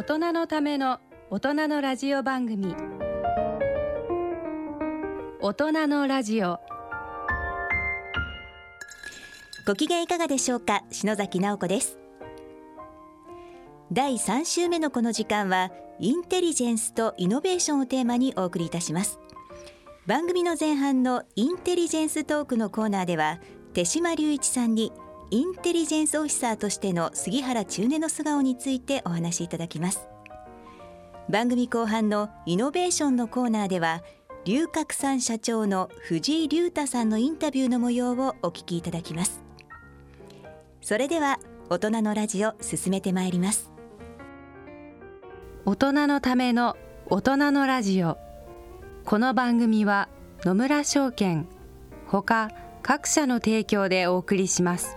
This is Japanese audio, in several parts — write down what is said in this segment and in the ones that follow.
大人のための大人のラジオ番組。大人のラジオ。ご機嫌いかがでしょうか？篠崎直子です。第3週目のこの時間はインテリジェンスとイノベーションをテーマにお送りいたします。番組の前半のインテリジェンストークのコーナーでは手島隆一さんにインテリジェンスオフィサーとしての杉原中根の素顔についてお話しいただきます。番組後半のイノベーションのコーナーでは龍角散社長の藤井隆太さんのインタビューの模様をお聞きいただきます。それでは大人のラジオ進めてまいります。大人のための大人のラジオ。この番組は野村証券ほか各社の提供でお送りします。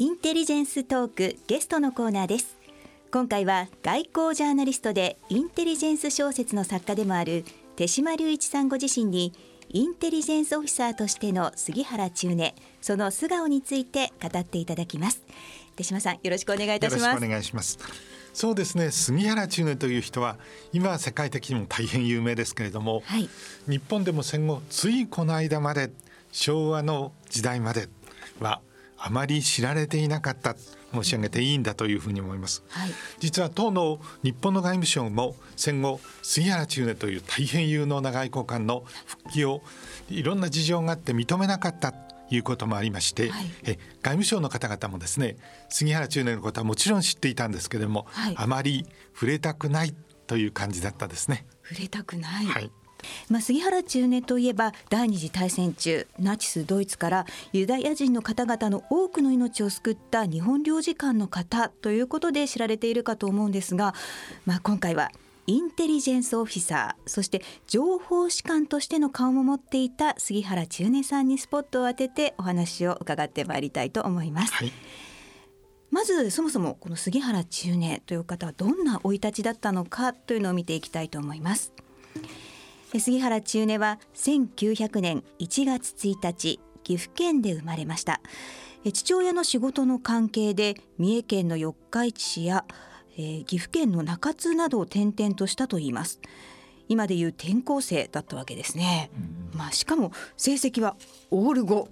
インテリジェンストークゲストのコーナーです。今回は外交ジャーナリストでインテリジェンス小説の作家でもある手島隆一さんご自身にインテリジェンスオフィサーとしての杉原中根その素顔について語っていただきます。手島さんよろしくお願いいたします。お願いします。そうですね。杉原中根という人は今は世界的にも大変有名ですけれども、はい、日本でも戦後ついこの間まで昭和の時代まではあまり知られていなかった申し上げていいんだというふうに思います、はい、実は当の日本の外務省も戦後杉原千畝という大変有能な外交官の復帰をいろんな事情があって認めなかったということもありまして、はい、え外務省の方々もですね杉原千畝のことはもちろん知っていたんですけれども、はい、あまり触れたくないという感じだったですね。触れたくない、はいまあ、杉原中根といえば第二次大戦中ナチスドイツからユダヤ人の方々の多くの命を救った日本領事館の方ということで知られているかと思うんですが、まあ、今回はインテリジェンスオフィサーそして情報士官としての顔も持っていた杉原中根さんにスポットを当ててお話を伺ってまいりたいと思います。はいまずそもそもこの杉原中根という方はどんな生い立ちだったのかというのを見ていきたいと思います。杉原中根は1900年1月1日岐阜県で生まれました。父親の仕事の関係で三重県の四日市市や、えー、岐阜県の中津などを転々としたといいます。今でいう転校生だったわけですね、うん、まあしかも成績はオール5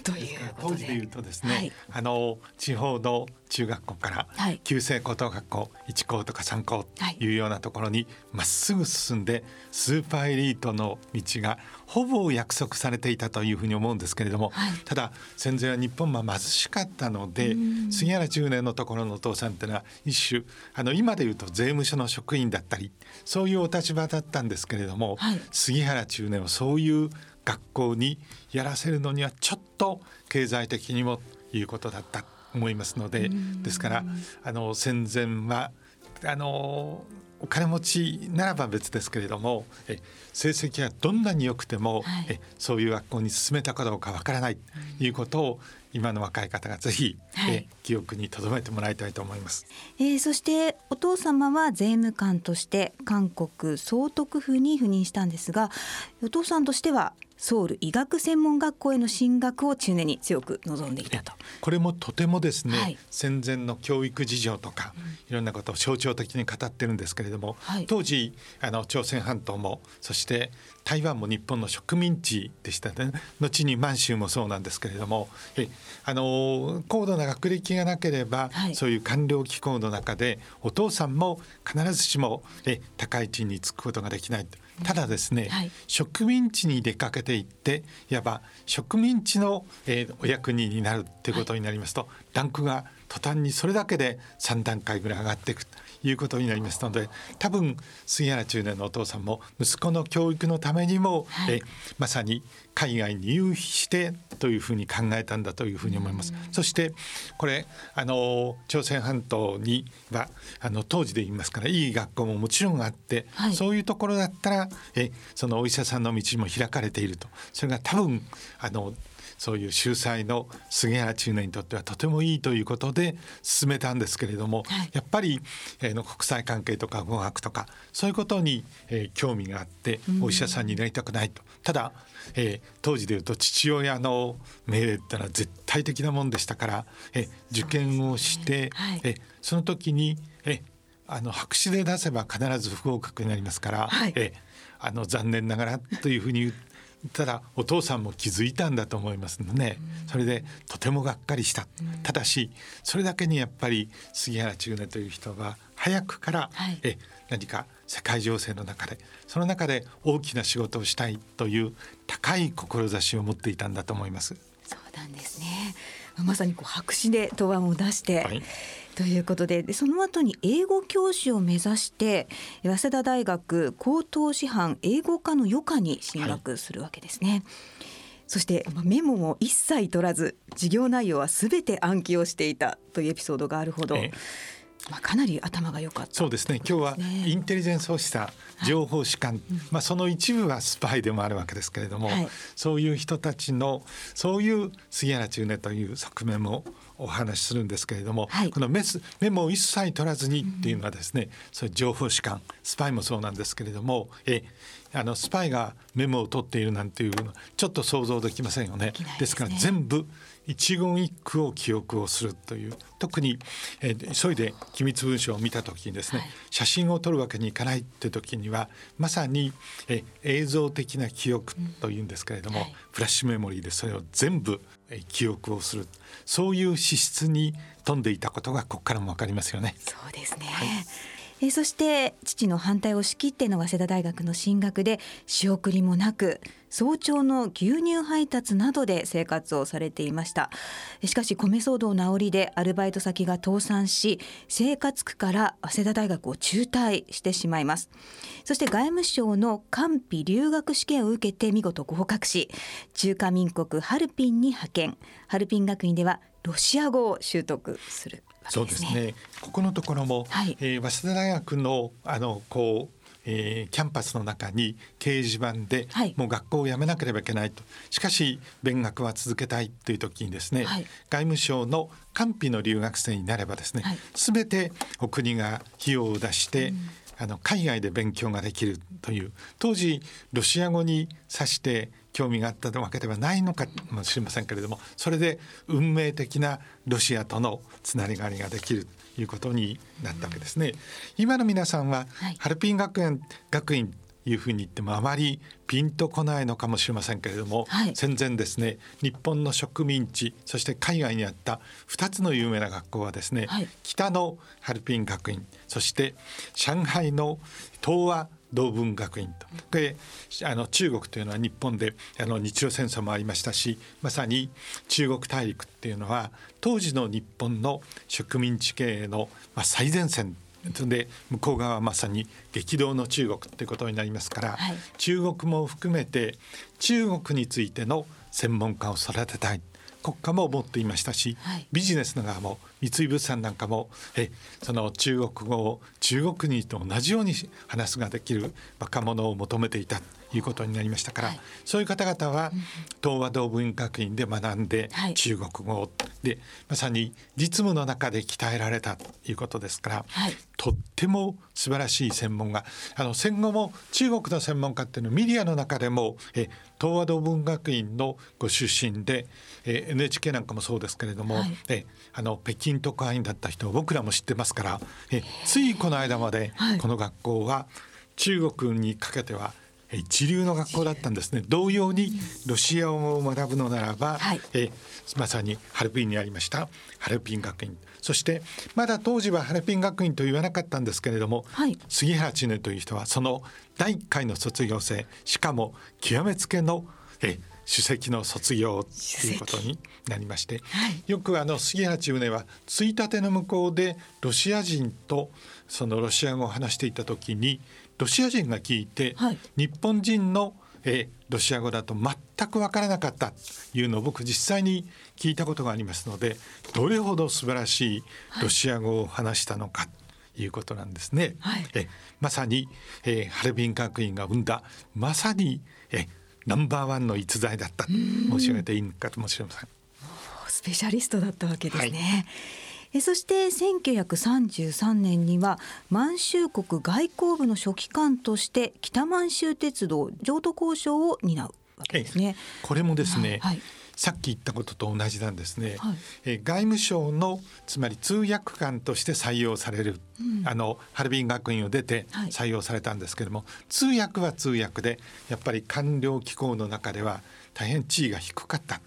という当時で言うとですね、はい、あの地方の中学校から旧制高等学校1校とか3校とい。うようなところにまっすぐ進んでスーパーエリートの道がほぼ約束されていたというふうに思うんですけれども、はい、ただ戦前は日本は貧しかったので杉原10年のところのお父さんっていうのは一種あの今で言うと税務署の職員だったりそういうお立場だったんですけれども、はい、杉原中年はそういう学校にやらせるのにはちょっと経済的にもということだったと思いますのでですからあの戦前はあのお金持ちならば別ですけれどもえ成績がどんなに良くても、はい、えそういう学校に進めたかどうかわからないということを今の若い方がぜひ、はい、え記憶に留めてもらいたいと思います、えー、そしてお父様は税務官として韓国総督府に赴任したんですがお父さんとしてはソウル医学専門学校への進学を中年に強く望んでいたと。これもとてもですね、はい、戦前の教育事情とか、いろんなことを象徴的に語ってるんですけれども、はい、当時あの朝鮮半島もそして台湾も日本の植民地でしたね。後に満州もそうなんですけれどもえあの高度な学歴がなければ、はい、そういう官僚機構の中でお父さんも必ずしもえ高い地位につくことができないただですね、はい、植民地に出かけていっていわば植民地の、えー、お役人になるっていうことになりますと、はい、ランクが途端にそれだけで3段階ぐらい上がっていくいうことになりますので多分杉原中年のお父さんも息子の教育のためにも、はい、えまさに海外に融費してというふうに考えたんだというふうに思います。そしてこれあの朝鮮半島にはあの当時で言いますからいい学校ももちろんあって、はい、そういうところだったらえそのお医者さんの道も開かれていると。それが多分あのそういう秀才の杉原中年にとってはとてもいいということで進めたんですけれども、はい、やっぱり、えー、の国際関係とか語学とかそういうことに、えー、興味があってお医者さんになりたくないと。ただ、えー、当時でいうと父親の命令ってのは絶対的なもんでしたから、えー、受験をして、ねはい、えー、その時に、えー、あの白紙で出せば必ず不合格になりますから、はい、えあの残念ながらというふうに言ただお父さんも気づいたんだと思いますので、それでとてもがっかりした、ただしそれだけにやっぱり杉原千畝という人は早くから、はい、え何か世界情勢の中でその中で大きな仕事をしたいという高い志を持っていたんだと思います。そうなんですねまさにこう白紙で答案を出して、はい。ということででその後に英語教師を目指して早稲田大学高等師範英語科の余科に進学するわけですね。はい、そしてメモも一切取らず授業内容はすべて暗記をしていたというエピソードがあるほど、まあ、かなり頭が良かった、そうですね。今日はインテリジェンスをした情報士官、はい、まあ、その一部はスパイでもあるわけですけれども、はい、そういう人たちのそういう杉原中根という側面もお話しするんですけれども、はい、このメスメモを一切取らずにっていうのはですね、うん、それ情報士官スパイもそうなんですけれどもえあのスパイがメモを取っているなんていうのちょっと想像できませんよね。ですね。ですから全部一言一句を記憶をするという特に、えー、急いで機密文書を見た時にですね、はい、写真を撮るわけにいかないって時にはまさに、え映像的な記憶というんですけれども、うんはい、フラッシュメモリーでそれを全部、え記憶をする。そういう資質に富んでいたことがここからも分かりますよね。そうですね、はい。えそして父の反対を仕切っての早稲田大学の進学で仕送りもなく早朝の牛乳配達などで生活をされていました。しかし米騒動の煽りでアルバイト先が倒産し生活苦から早稲田大学を中退してしまいます。そして外務省の官費留学試験を受けて見事合格し中華民国ハルピンに派遣。ハルピン学院ではロシア語を習得するそうですね。ここのところも、はい、えー、早稲田大学のあのこうえー、キャンパスの中に掲示板で、はい、もう学校を辞めなければいけないと。しかし勉学は続けたいという時にですね、はい、外務省の官費の留学生になればですね、はい、全てお国が費用を出して、うん、あの海外で勉強ができるという当時ロシア語に指して興味があったわけではないのかもしれませんけれどもそれで運命的なロシアとのつながりができる。ということになったわけですね。今の皆さんは、ハルピン学園学院いうふうに言ってもあまりピンとこないのかもしれませんけれども、はい、戦前ですね日本の植民地そして海外にあった2つの有名な学校はですね、はい、北のハルピン学院そして上海の東和同文学院と。であの中国というのは日本であの日露戦争もありましたしまさに中国大陸っていうのは当時の日本の植民地経営の、まあ、最前線で向こう側はまさに激動の中国っていうことになりますから、はい、中国も含めて中国についての専門家を育てたい。国家も思っていましたし、はい、ビジネスの側も三井物産なんかもえその中国語を中国にと同じように話すができる若者を求めていたいうことになりましたから、はい、そういう方々は東和道文学院で学んで中国語で、まさに実務の中で鍛えられたということですから、はい、とっても素晴らしい専門があの戦後も中国の専門家っていうのはメディアの中でもえ東和道文学院のご出身でえ NHK なんかもそうですけれども、はい、えあの北京特派員だった人を僕らも知ってますからえついこの間までこの学校は中国にかけては一流の学校だったんですね。同様にロシア語を学ぶのならば、はい、えまさにハルピンにありました。ハルピン学院。そしてまだ当時はハルピン学院と言わなかったんですけれども、はい、杉原千音という人はその第1回の卒業生しかも極めつけのえ首席の卒業ということになりまして、はい、よくあの杉原千畝はついたての向こうでロシア人とそのロシア語を話していた時にロシア人が聞いて、はい、日本人の、えー、ロシア語だと全く分からなかったというのを僕実際に聞いたことがありますのでどれほど素晴らしいロシア語を話したのか。ということなんですね。はい、えまさに、えー、ハルビン学院が生んだまさにえナンバーワンの逸材だったと申し上げていいのかもしれません。スペシャリストだったわけですね。はいえそして1933年には満州国外交部の書記官として北満州鉄道譲渡交渉を担うわけですね。これもですね、はい、さっき言ったことと同じなんですね、はい、え外務省のつまり通訳官として採用される、うん、あのハルビン学院を出て採用されたんですけれども、はい、通訳は通訳でやっぱり官僚機構の中では大変地位が低かった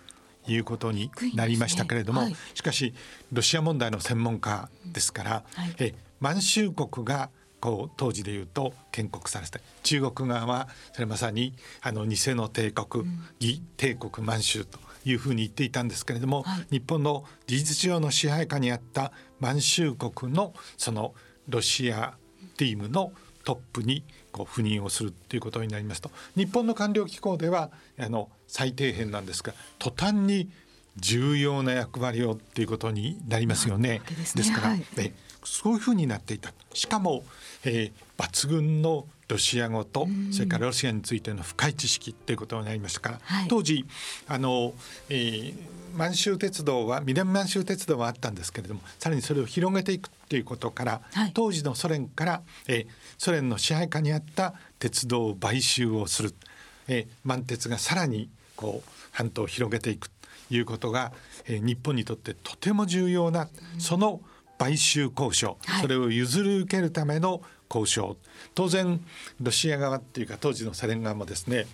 いうことになりましたけれども、ね。はい、しかしロシア問題の専門家ですから、はい、え満州国がこう当時で言うと建国されて中国側はそれまさにあの偽の帝国、義帝国満州というふうに言っていたんですけれども、はい、日本の事実上の支配下にあった満州国のそのロシアチームのトップにこう赴任をするということになりますと日本の官僚機構ではあの最底辺なんですが途端に重要な役割をっていうことになりますよね。ですねですから、はい、えそういうふうになっていた。しかも、えー、抜群のロシア語とそれからロシアについての深い知識っていうことになりましたから、はい、当時あの、えー、満州鉄道は南満州鉄道はあったんですけれどもさらにそれを広げていくっていうことから、はい、当時のソ連から、えー、ソ連の支配下にあった鉄道を買収をする、えー、満鉄がさらにこう半島を広げていくということが、えー、日本にとってとても重要なその買収交渉、はい、それを譲り受けるための交渉。当然ロシア側っていうか当時のソ連側もですね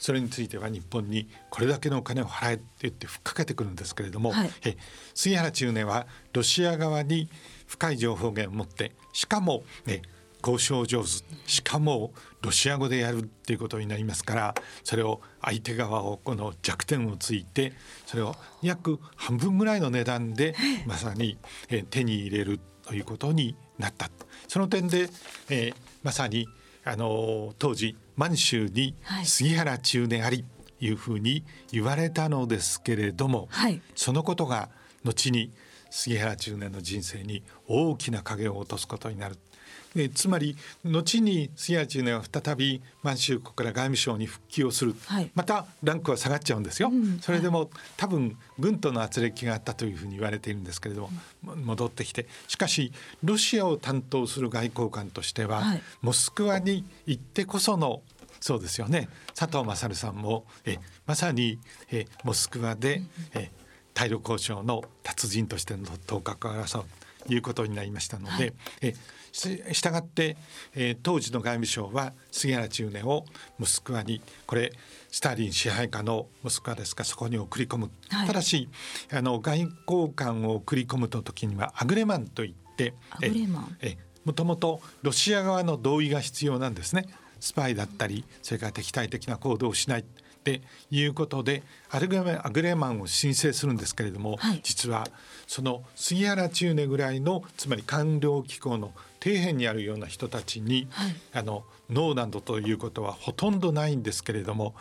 それについては日本にこれだけのお金を払えって言ってふっかけてくるんですけれども、はい、え杉原中年はロシア側に深い情報源を持ってしかも、ね、交渉上手。しかもロシア語でやるっていうことになりますからそれを相手側をこの弱点をついてそれを約半分ぐらいの値段でまさに手に入れるということになったその点で、えー、まさにあの当時満州に杉原中年ありいうふうに言われたのですけれども、はい、そのことが後に杉原中年の人生に大きな影を落とすことになるえつまり後に杉谷中年は再び満州国から外務省に復帰をする、はい、またランクは下がっちゃうんですよ、うん、それでも、はい、多分軍との圧力があったというふうに言われているんですけれども、うん、戻ってきて。しかしロシアを担当する外交官としては、はい、モスクワに行ってこそのそうですよね。佐藤勝さんもえまさにえモスクワで、え対ロ交渉の達人としての頭角を争うということになりましたので、えしたがって、えー、当時の外務省は杉原中年をモスクワにこれスターリン支配下のモスクワですかそこに送り込む、はい、ただしあの外交官を送り込むと時にはアグレマンといってえもともとロシア側の同意が必要なんですね。スパイだったりそれから敵対的な行動をしないっていうことでアルグアグレーマンを申請するんですけれども、はい、実はその杉原中根ぐらいのつまり官僚機構の底辺にあるような人たちに、はい、あのノーなどということはほとんどないんですけれども、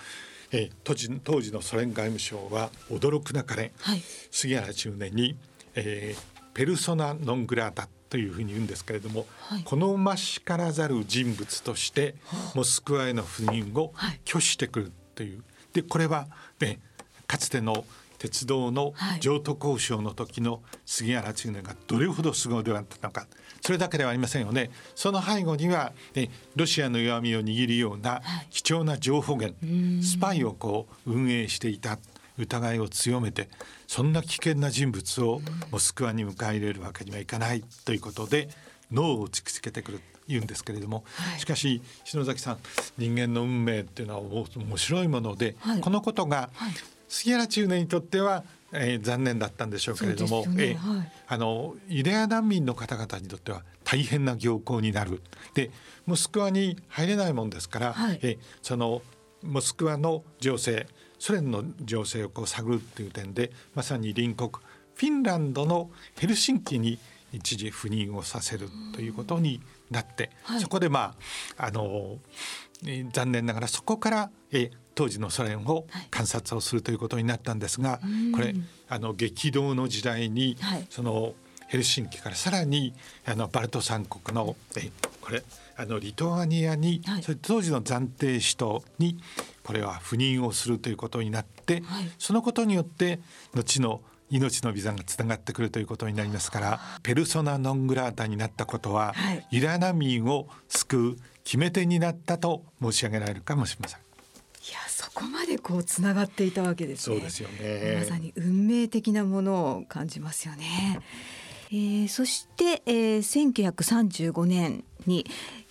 えー、当時当時のソ連外務省は驚くなかれ、はい、杉原中年に、えー、ペルソナ・ノン・グラータというふうに言うんですけれども、はい、好ましからざる人物としてモスクワへの赴任を拒否してくるという、でこれは、ね、かつての鉄道の譲渡交渉の時の杉原千畝がどれほど凄腕だったのかそれだけではありませんよね。その背後には、ね、ロシアの弱みを握るような貴重な情報源、スパイをこう運営していた疑いを強めてそんな危険な人物をモスクワに迎え入れるわけにはいかないということで脳を突きつけてくる言うんですけれども、はい、しかし篠崎さん人間の運命っていうのは面白いもので、はい、このことが杉原中年にとっては、えー、残念だったんでしょうけれども、ね。えーはい、あのユダヤ難民の方々にとっては大変な行幸になる。でモスクワに入れないもんですから、はい、えそのモスクワの情勢ソ連の情勢をこう探るっていう点でまさに隣国フィンランドのヘルシンキに一時赴任をさせるということになって、はい、そこでまああの残念ながらそこからえ当時のソ連を観察をするということになったんですが、はい、これあの激動の時代に、はい、そのヘルシンキからさらにあのバルト三国のえこれあのリトアニアに、はい、それ当時の暫定首都にこれは赴任をするということになって、はい、そのことによって後の命のビザがつながってくるということになりますからペルソナ・ノン・グラータになったことは、はい、ユダヤ難民を救う決め手になったと申し上げられるかもしれません。いやそこまでこうつながっていたわけですね。そうですよね。まさに運命的なものを感じますよね。えー、そして、えー、1935年に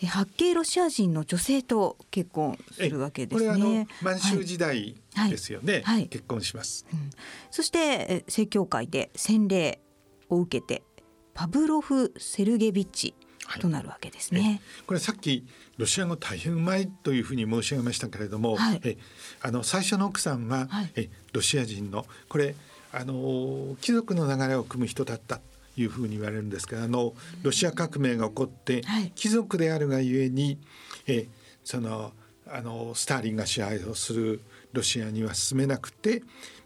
八景ロシア人の女性と結婚するわけですね。これあの満州時代ですよね、はい。はい、結婚します。うん、そして正教会で洗礼を受けてパブロフ・セルゲビッチとなるわけですね、はい、これさっきロシア語大変うまいというふうに申し上げましたけれども、はい、えあの最初の奥さんは、はい、えロシア人のこれあの貴族の流れを組む人だったいうふうに言われるんですけどあのロシア革命が起こって、貴族であるがゆえにえそのあのスターリンが支配をするロシアには進めなくて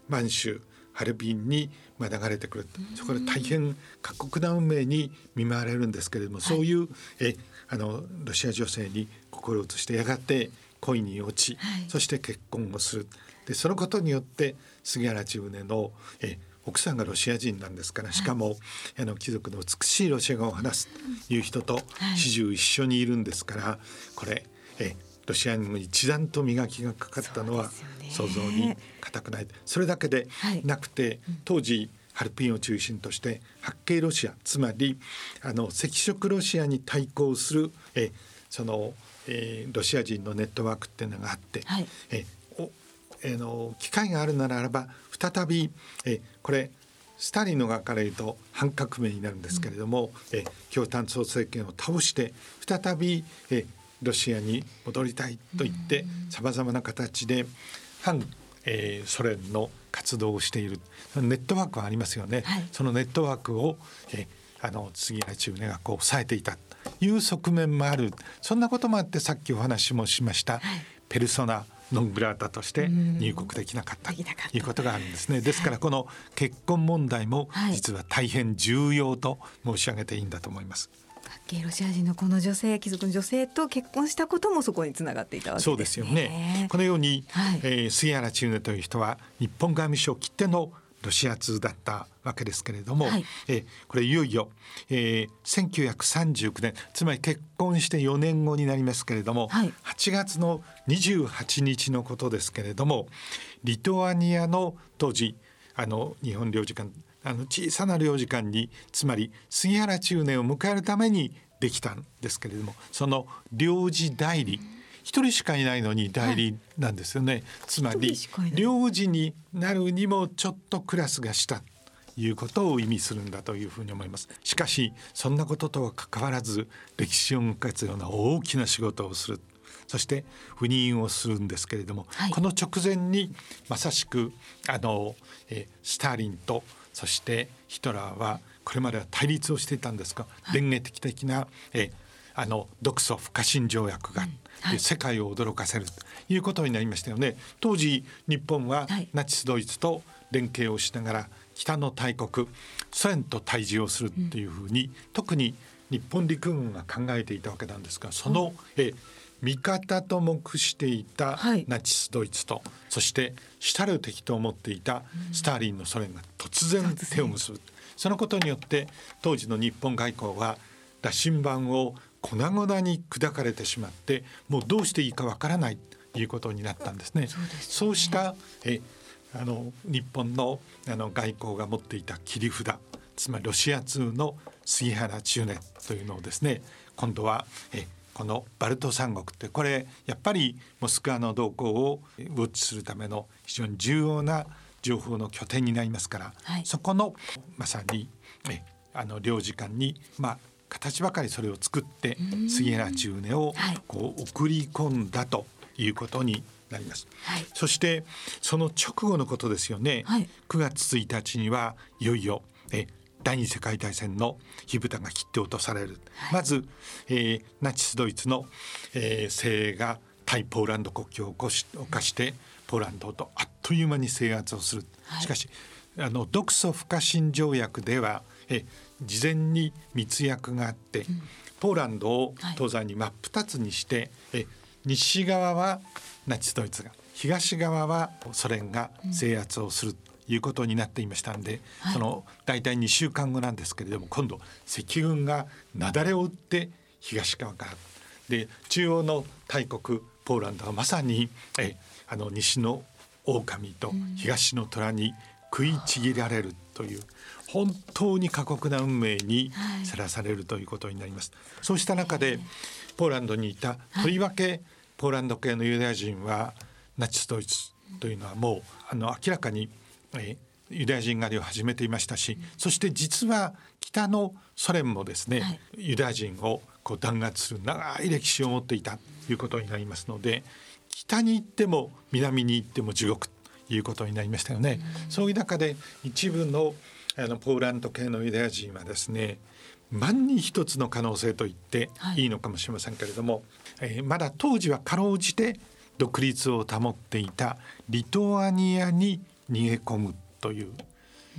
満州ハルビンにまあ流れてくる。そこで大変過酷な運命に見舞われるんですけれども、はい、そういうえあのロシア女性に心を移してやがて恋に落ち、はい、そして結婚をする。でそのことによって杉原千畝のえ奥さんがロシア人なんですからしかも、はい、あの貴族の美しいロシア語を話すという人と始終一緒にいるんですから、これえロシアにも一段と磨きがかかったのは想像に難くない。それだけでなくて、当時ハルピンを中心として八景ロシアつまりあの赤色ロシアに対抗するえその、えー、ロシア人のネットワークっていうのがあって、はい、えおえー、の機会があるならば再びえこれスターリンの側から言うと反革命になるんですけれども、うん、え共産党政権を倒して再びえロシアに戻りたいと言ってさまざまな形で反、えー、ソ連の活動をしている。ネットワークはありますよね、はい、そのネットワークを、えー、あの杉原中根がこう抑えていたという側面もある。そんなこともあってさっきお話もしました、はい、ペルソナノングラータとして入国できなかったということがあるんですね。ですからこの結婚問題も実は大変重要と申し上げていいんだと思います。ロシア人のこの女性貴族の女性と結婚したこともそこにつながっていたわけです、ね、そうですよね。このように、はい、えー、杉原千畝という人は日本外務省きってのロシア通だったわけですけれども、はい、えこれいよいよ、えー、1939年つまり結婚して4年後になりますけれども、はい、8月の28日のことですけれどもリトアニアの当時あの日本領事館あの小さな領事館につまり杉原中年を迎えるためにできたんですけれどもその領事代理一人しかいないのに代理なんですよね、はい、つまり領事になるにもちょっとクラスが下いうことを意味するんだというふうに思います。しかしそんなこととは関わらず歴史を動かすような大きな仕事をする。そして赴任をするんですけれども、はい、この直前にまさしくあの、えスターリンとそしてヒトラーはこれまでは対立をしていたんですが、はい、電撃的な、えあの独ソ不可侵条約が、うんはい、世界を驚かせるということになりましたよね。当時日本はナチスドイツと連携をしながら北の大国ソ連と対峙をするっていうふうに、うん、特に日本陸軍が考えていたわけなんですがその、え味方と目していたナチスドイツと、はい、そして主たる敵と思っていたスターリンのソ連が突然。手を結ぶ、そのことによって当時の日本外交は羅針盤を粉々に砕かれてしまってもうどうしていいかわからないということになったんですね。そう、ね、そうしたえあの日本のあの外交が持っていた切り札つまりロシア通の杉原中年というのをですね今度はえこのバルト三国ってこれやっぱりモスクワの動向をウォッチするための非常に重要な情報の拠点になりますから、はい、そこのまさにえあの領事館にまあ形ばかりそれを作って杉原中根をこう送り込んだということになります、はい、そしてその直後のことですよね、はい、9月1日にはいよいよえ第二次世界大戦の火蓋が切って落とされる、はい、まず、えー、ナチスドイツの、えー、精鋭が対ポーランド国境を起こし犯してポーランドとあっという間に制圧をする、しかしあの独ソ不可侵条約ではえ事前に密約があって、うん、ポーランドを東西に真っ二つにして、はい、え西側はナチスドイツが東側はソ連が制圧をするということになっていましたんで、うん、その大体2週間後なんですけれども今度赤軍が雪崩を打って東側から。で中央の大国ポーランドはまさにえあの西の狼と東の虎に食いちぎられるという、本当に過酷な運命にさらされるということになります。はい、そうした中でポーランドにいた。とりわけポーランド系のユダヤ人はナチスドイツというのはもうあの明らかに、えユダヤ人狩りを始めていましたし、そして実は北のソ連もですね、はい、ユダヤ人をこう弾圧する長い歴史を持っていたということになりますので北に行っても南に行っても地獄ということになりましたよね。そういう中で一部のあのポーランド系のユダヤ人はですね万に一つの可能性と言ってい。いのかもしれませんけれども、はい、えー、まだ当時はかろうじて独立を保っていたリトアニアに逃げ込むという、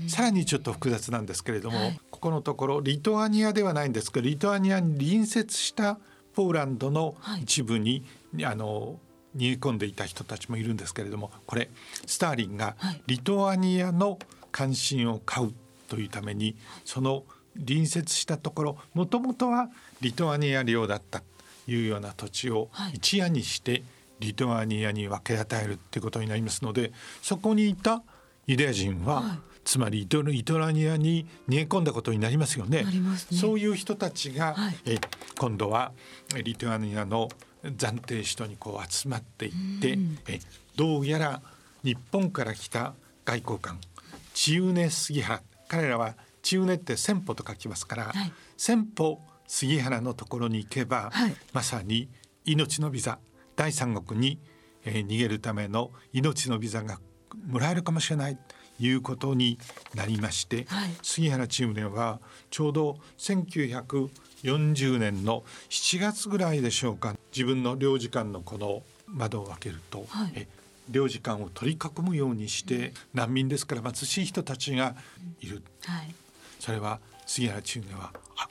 うん、さらにちょっと複雑なんですけれども、はい、ここのところリトアニアではないんですけどリトアニアに隣接したポーランドの一部に、はい、あの逃げ込んでいた人たちもいるんですけれどもこれスターリンがリトアニアの関心を買うというためにその隣接したところもともとはリトアニア領だったというような土地を一夜にしてリトアニアに分け与えるっていうことになりますのでそこにいたユダヤ人は、はい、つまりリトアニアに逃げ込んだことになりますよね。ね。そういう人たちが、はい、え今度はリトアニアの暫定首都にこう集まっていって、えどうやら日本から来た外交官チウネ杉原彼らはチウネって先歩と書きますから、はい、先歩杉原のところに行けば、はい、まさに命のビザ第三国に、えー、逃げるための命のビザがもらえるかもしれないということになりまして、はい、杉原チームではちょうど1940年の7月ぐらいでしょうか自分の領事館のこの窓を開けると、はい、え領事館を取り囲むようにして難民ですから貧しい人たちがいる、はい、それは杉原中年はあ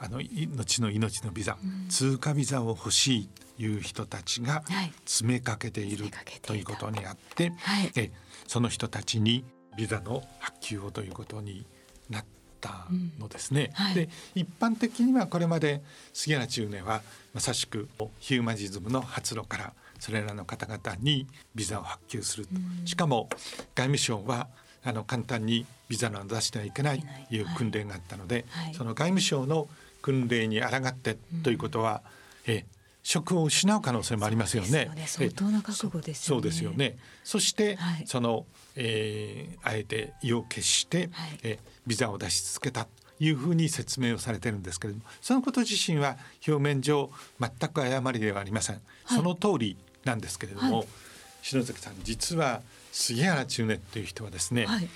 あの命の命のビザ、うん、通過ビザを欲しいという人たちが詰めかけている、はい、ということにあって、はい、えその人たちにビザの発給をということになったのですね。うん。はい、で一般的にはこれまで杉原中年はまさしくヒューマジズムの発露からそれらの方々にビザを発給するしかも外務省はあの簡単にビザの出してはいけないという訓練があったので、はい。はい、その外務省の訓令に抗ってということは、うん、え職を失う可能性もありますよね。ね相当な覚悟ですよね。そうですよね。そして、はい、その、えー、あえて意を決して、はい、えビザを出し続けたというふうに説明をされてるんですけれども、そのこと自身は表面上全く誤りではありません。はい、その通りなんですけれども、はい、篠崎さん実は杉原中根っていう人はですね、はい、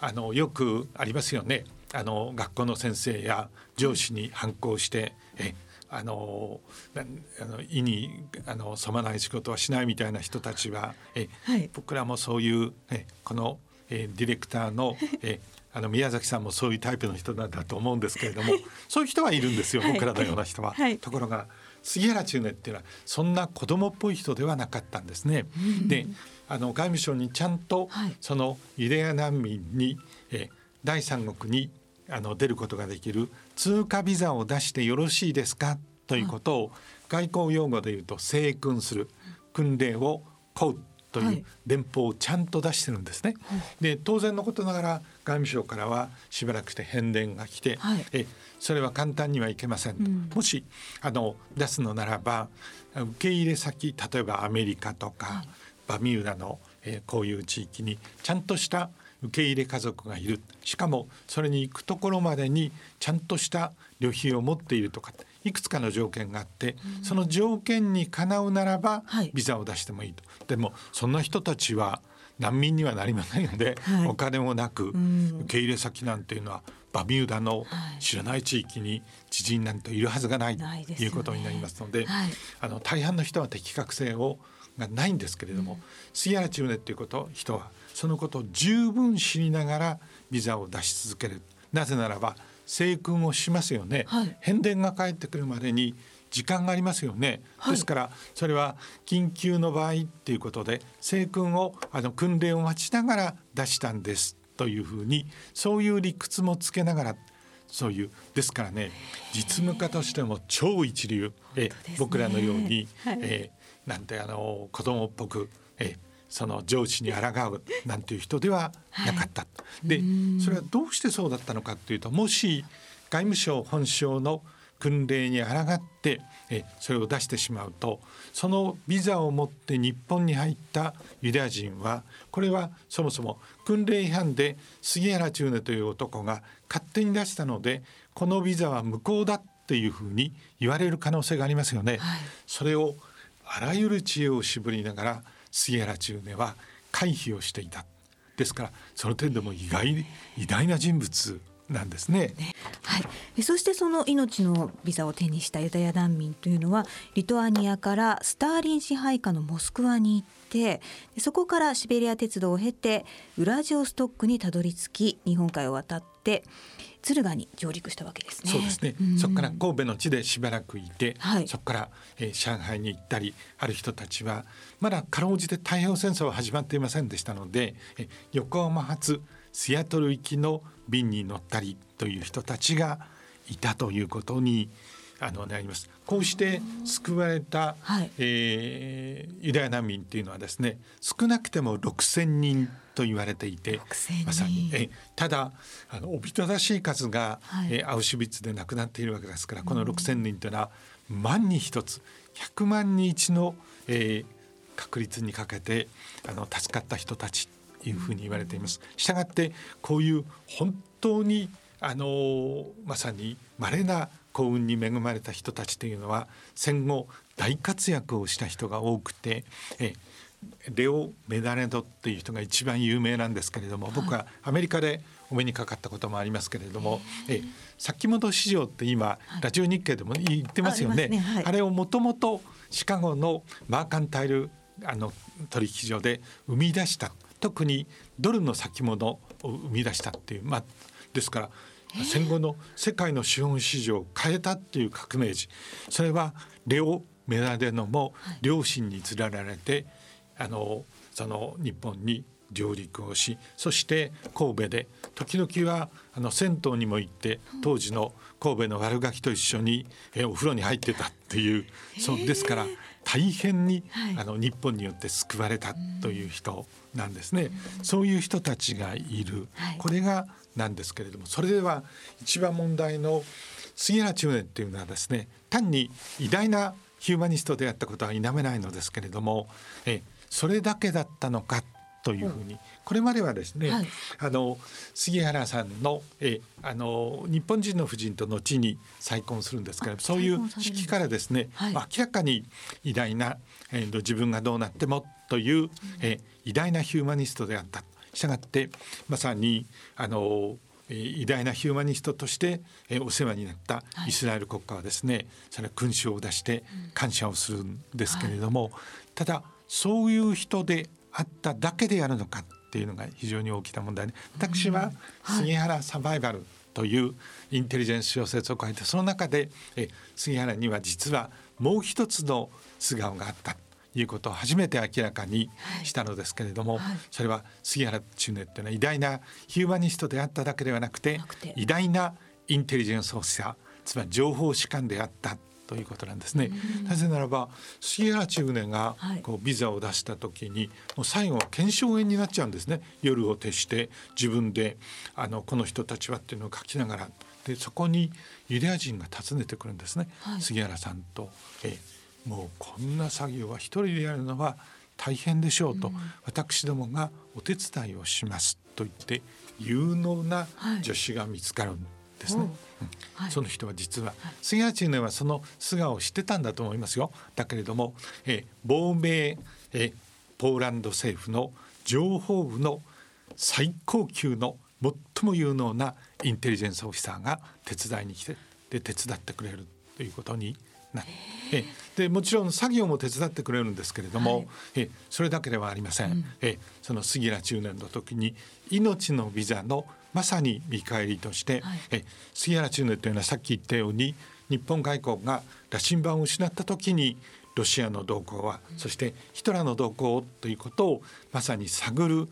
あのよくありますよね。あの学校の先生や上司に反抗して、えあのあの意にあの染まない仕事はしないみたいな人たちはえ、はい、僕らもそういうえこのえディレクターの えあの宮崎さんもそういうタイプの人なんだと思うんですけれどもそういう人はいるんですよ、僕らのような人は。はい、ところが杉原千畝っていうのはそんな子供っぽい人ではなかったんですね。であの外務省にちゃんとそのユダヤ難民に、え第三国にあの出ることができる通過ビザを出してよろしいですか？ということを外交用語で言うと請訓する訓令を請うとい。う電報をちゃんと出してるんですね。はい、で当然のことながら外務省からはしばらくして返電が来て、はい、えそれは簡単にはいけませんと、うん、もしあの出すのならば受け入れ先例えばアメリカとか、はい、バミューダの、えー、こういう地域にちゃんとした受け入れ家族がいる。しかもそれに行くところまでにちゃんとした旅費を持っているとかいくつかの条件があって、うん、その条件にかなうならば、ビザを出してもいいと。でもそんな人たちは難民にはなりませんので、はい、お金もなく、うん、受け入れ先なんていうのはバミューダの知らない地域に知人なんているはずがないということになりますので、はい、あの大半の人は適格性をがないんですけれども、うん、杉原千畝っていうこと人はそのことを十分知りながらビザを出し続ける。なぜならば請訓をしますよね、はい、返電が返ってくるまでに時間がありますよね、はい、ですからそれは緊急の場合っていうことで請訓をあの訓練を待ちながら出したんです。というふうにそういう理屈もつけながらそういうですからね実務家としても超一流。え、ね、僕らのように、はい、えなんてあの子供っぽくえその上司に抗うなんていう人ではなかった。はい、でそれはどうしてそうだったのかというともし外務省本省の訓令に抗ってえそれを出してしまうとそのビザを持って日本に入ったユダヤ人はこれはそもそも訓令違反で杉原千畝という男が勝手に出したのでこのビザは無効だっていうふうに言われる可能性がありますよね。はい、それをあらゆる知恵を絞りながら杉原千畝は回避をしていた。ですからその点でも意外に偉大な人物なんですね。ね。はい、そしてその命のビザを手にしたユダヤ難民というのはリトアニアからスターリン支配下のモスクワに行ってそこからシベリア鉄道を経てウラジオストックにたどり着き日本海を渡って敦賀に上陸したわけですね。そうですね。そこから神戸の地でしばらくいて、はい、そこから、えー、上海に行ったりある人たちはまだかろうじて太平洋戦争は始まっていませんでしたので、え横浜発シアトル行きの便に乗ったりという人たちがいたということにあのなります。こうして救われた、はい、えー、ユダヤ難民っていうのはですね少なくても6,000人と言われていてまさに。えただあのおびただしい数が、はい、えアウシュビッツで亡くなっているわけですからこの6,000人というのは万に一つ100万に一の、えー、確率にかけてあの助かった人たちというふうに言われています。したがってこういう本当にあのまさに稀な幸運に恵まれた人たちというのは戦後大活躍をした人が多くてえレオ・メダレドっていう人が一番有名なんですけれども僕はアメリカでお目にかかったこともありますけれども、え先物市場って今、ラジオ日経でも言ってますよね。あね。はい、あれをもともとシカゴのマーカンタイルあの取引所で生み出した特にドルの先物を生み出したっていうまあですから戦後の世界の資本市場を変えたっていう革命児。それはレオ・メラデノも両親に連れられて、あのその日本に上陸をしそして神戸で時々はあの銭湯にも行って当時の神戸の悪ガキと一緒にえお風呂に入ってたっていうそうですから大変に、あの日本によって救われたという人なんですね。そういう人たちがいる、これがなんですけれどもそれでは一番問題の杉原千畝っていうのはですね単に偉大なヒューマニストであったことは否めないのですけれどもえそれだけだったのかというふうに、これまではですね、はい、あの杉原さんのえあの日本人の夫人と後に再婚するんですけどそういう式からですね、はい、明らかに偉大な、えー、自分がどうなってもという、え偉大なヒューマニストであった。したがってまさにあの偉大なヒューマニストとしてお世話になったイスラエル国家はですね、はい、それは勲章を出して感謝をするんですけれども、はい、ただそういう人であっただけでやるのかっていうのが非常に大きな問題で私は杉原サバイバルというインテリジェンス小説を書いてその中でえ杉原には実はもう一つの素顔があったということを初めて明らかにしたのですけれども、はい、それは杉原千畝っていうのは偉大なヒューマニストであっただけではなくて。偉大なインテリジェンスオフィサーつまり情報士官であったということなんですね。なぜならば杉原千畝がこうビザを出した時に、もう最後は検証炎になっちゃうんですね。夜を徹して自分であのこの人たちはっていうのを書きながら。でそこにユダヤ人が訪ねてくるんですね。はい、杉原さんと。えもうこんな作業は一人でやるのは大変でしょうと、うん、私どもがお手伝いをしますと言って有能な助手が見つかる。んですね。はい、その人は実は、杉原千年はその素顔を知ってたんだと思いますよ。だけれども、え亡命、えポーランド政府の情報部の最高級の最も有能なインテリジェンスオフィサーが手伝いに来てで手伝ってくれるということになえ。でもちろん作業も手伝ってくれるんですけれども、はい、えそれだけではありません、うん、えその杉浦中年の時に命のビザのまさに見返りとして、はい、え杉原中年というのはさっき言ったように日本外交が羅針盤を失った時にロシアの動向は、うん、そしてヒトラーの動向ということをまさに探る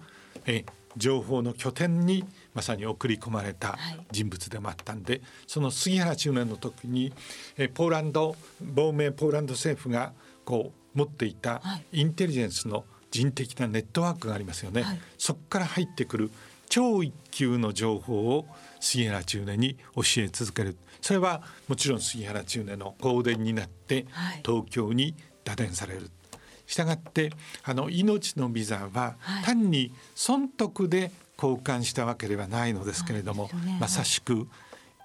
え情報の拠点にまさに送り込まれた人物でもあったんで、はい、その杉原中年の時にえポーランド亡命ポーランド政府がこう持っていたインテリジェンスの人的なネットワークがありますよね、はい、そこから入ってくる超一級の情報を杉原中年に教え続ける。それはもちろん杉原中年の香典になって東京に打電される、したがってあの命のビザは単に損得で交換したわけではないのですけれども、ね、まさしく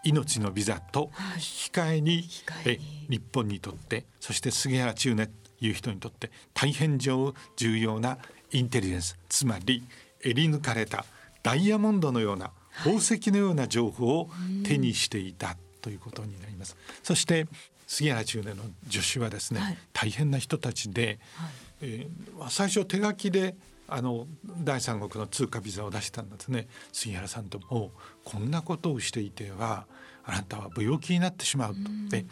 命のビザと引き換えに,、え日本にとってそして杉原中根という人にとって大変重要なインテリジェンスつまり襟抜かれたダイヤモンドのような宝石のような情報を手にしていたということになります。そして杉原中年の助手はですね、はい、大変な人たちで、はい、えー、最初手書きであの第三国の通貨ビザを出したんですね杉原さんともこんなことをしていてはあなたは病気になってしまうと、で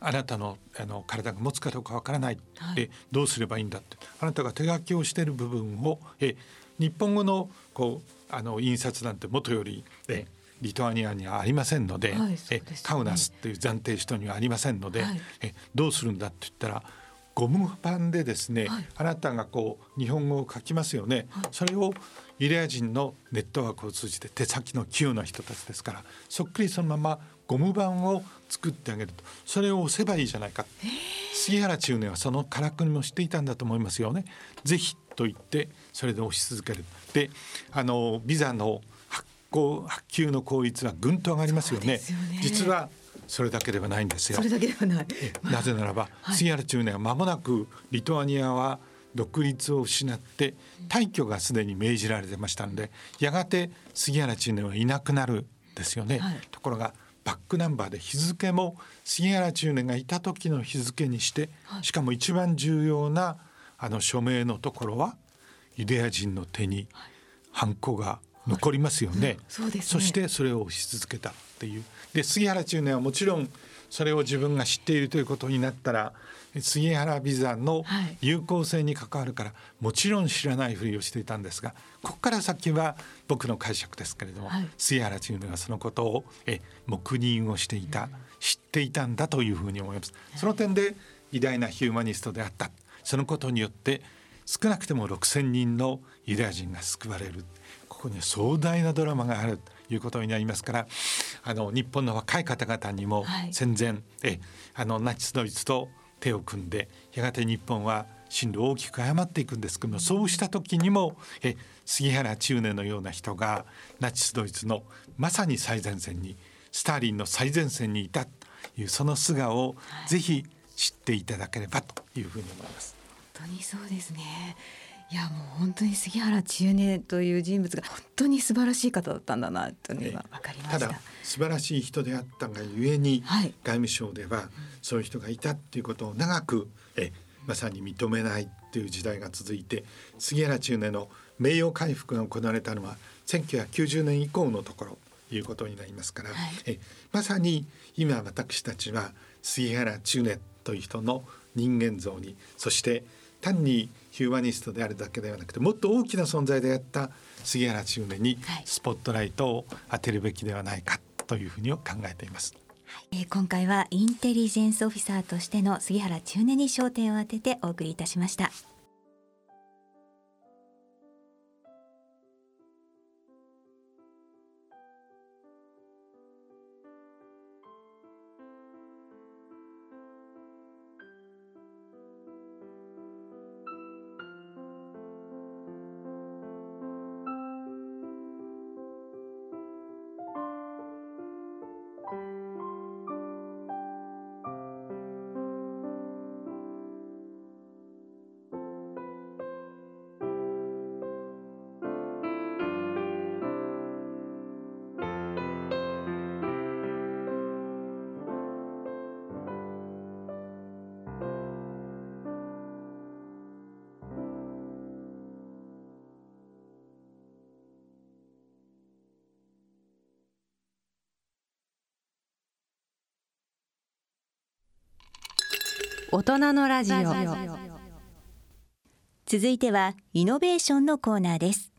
あなたのあの体が持つかどうかわからない、はい、でどうすればいいんだって。あなたが手書きをしている部分をえ日本語のこうあの印刷なんてもとよりえリトアニアにはありませんのではいでね、えカウナスっていう暫定首都にはありませんので、はい、えどうするんだって言ったらゴム板でですね、はい、あなたがこう日本語を書きますよね、はい、それをユダヤ人のネットワークを通じて手先の器用な人たちですからそっくりそのままゴム板を作ってあげると。それを押せばいいじゃないか。杉原中年はそのからくりもしていたんだと思いますよね。ぜひと言ってそれで押し続ける。であのビザの発行発給の効率はぐんと上がりますよね。よね。実はそれだけではないんですよ。それだけではない。なぜならば、はい、杉原中年は間もなくリトアニアは独立を失って退去がすでに命じられてましたんでやがて杉原中年はいなくなるですよね。はい、ところがバックナンバーで日付も杉原中年がいた時の日付にして、しかも一番重要なあの署名のところはユダヤ人の手にハンコが残りますよね。そね。そしてそれを押し続けたっていう。で杉原中年はもちろんそれを自分が知っているということになったら杉原ビザの有効性に関わるから、もちろん知らないふりをしていたんですがここから先は僕の解釈ですけれども、はい、杉原中年はそのことをえ黙認をしていた、知っていたんだというふうに思います。その点で偉大なヒューマニストであった。そのことによって少なくても6,000人のユダヤ人が救われるここに壮大なドラマがあるということになりますからあの日本の若い方々にも戦前、はい、えあのナチスドイツと手を組んでやがて日本は進路を大きく誤っていくんですけどもそうした時にもえ杉原中年のような人がナチスドイツのまさに最前線にスターリンの最前線にいたというその素顔をぜひ知っていただければというふうに思います。本当にそうですねいやもう本当に杉原千恵音という人物が本当に素晴らしい方だったんだなというのが分かりました。ただ素晴らしい人であったがゆえに、はい、外務省ではそういう人がいたっていうことを長くえまさに認めないという時代が続いて杉原中年の名誉回復が行われたのは1990年以降のところいうことになりますから、はい、えまさに今私たちは杉原中年という人の人間像にそして単にヒューマニストであるだけではなくてもっと大きな存在であった杉原千畝にスポットライトを当てるべきではないかというふうに考えています。えー、今回はインテリジェンスオフィサーとしての杉原千畝に焦点を当ててお送りいたしました。大人のラジオ。続いてはイノベーションのコーナーです。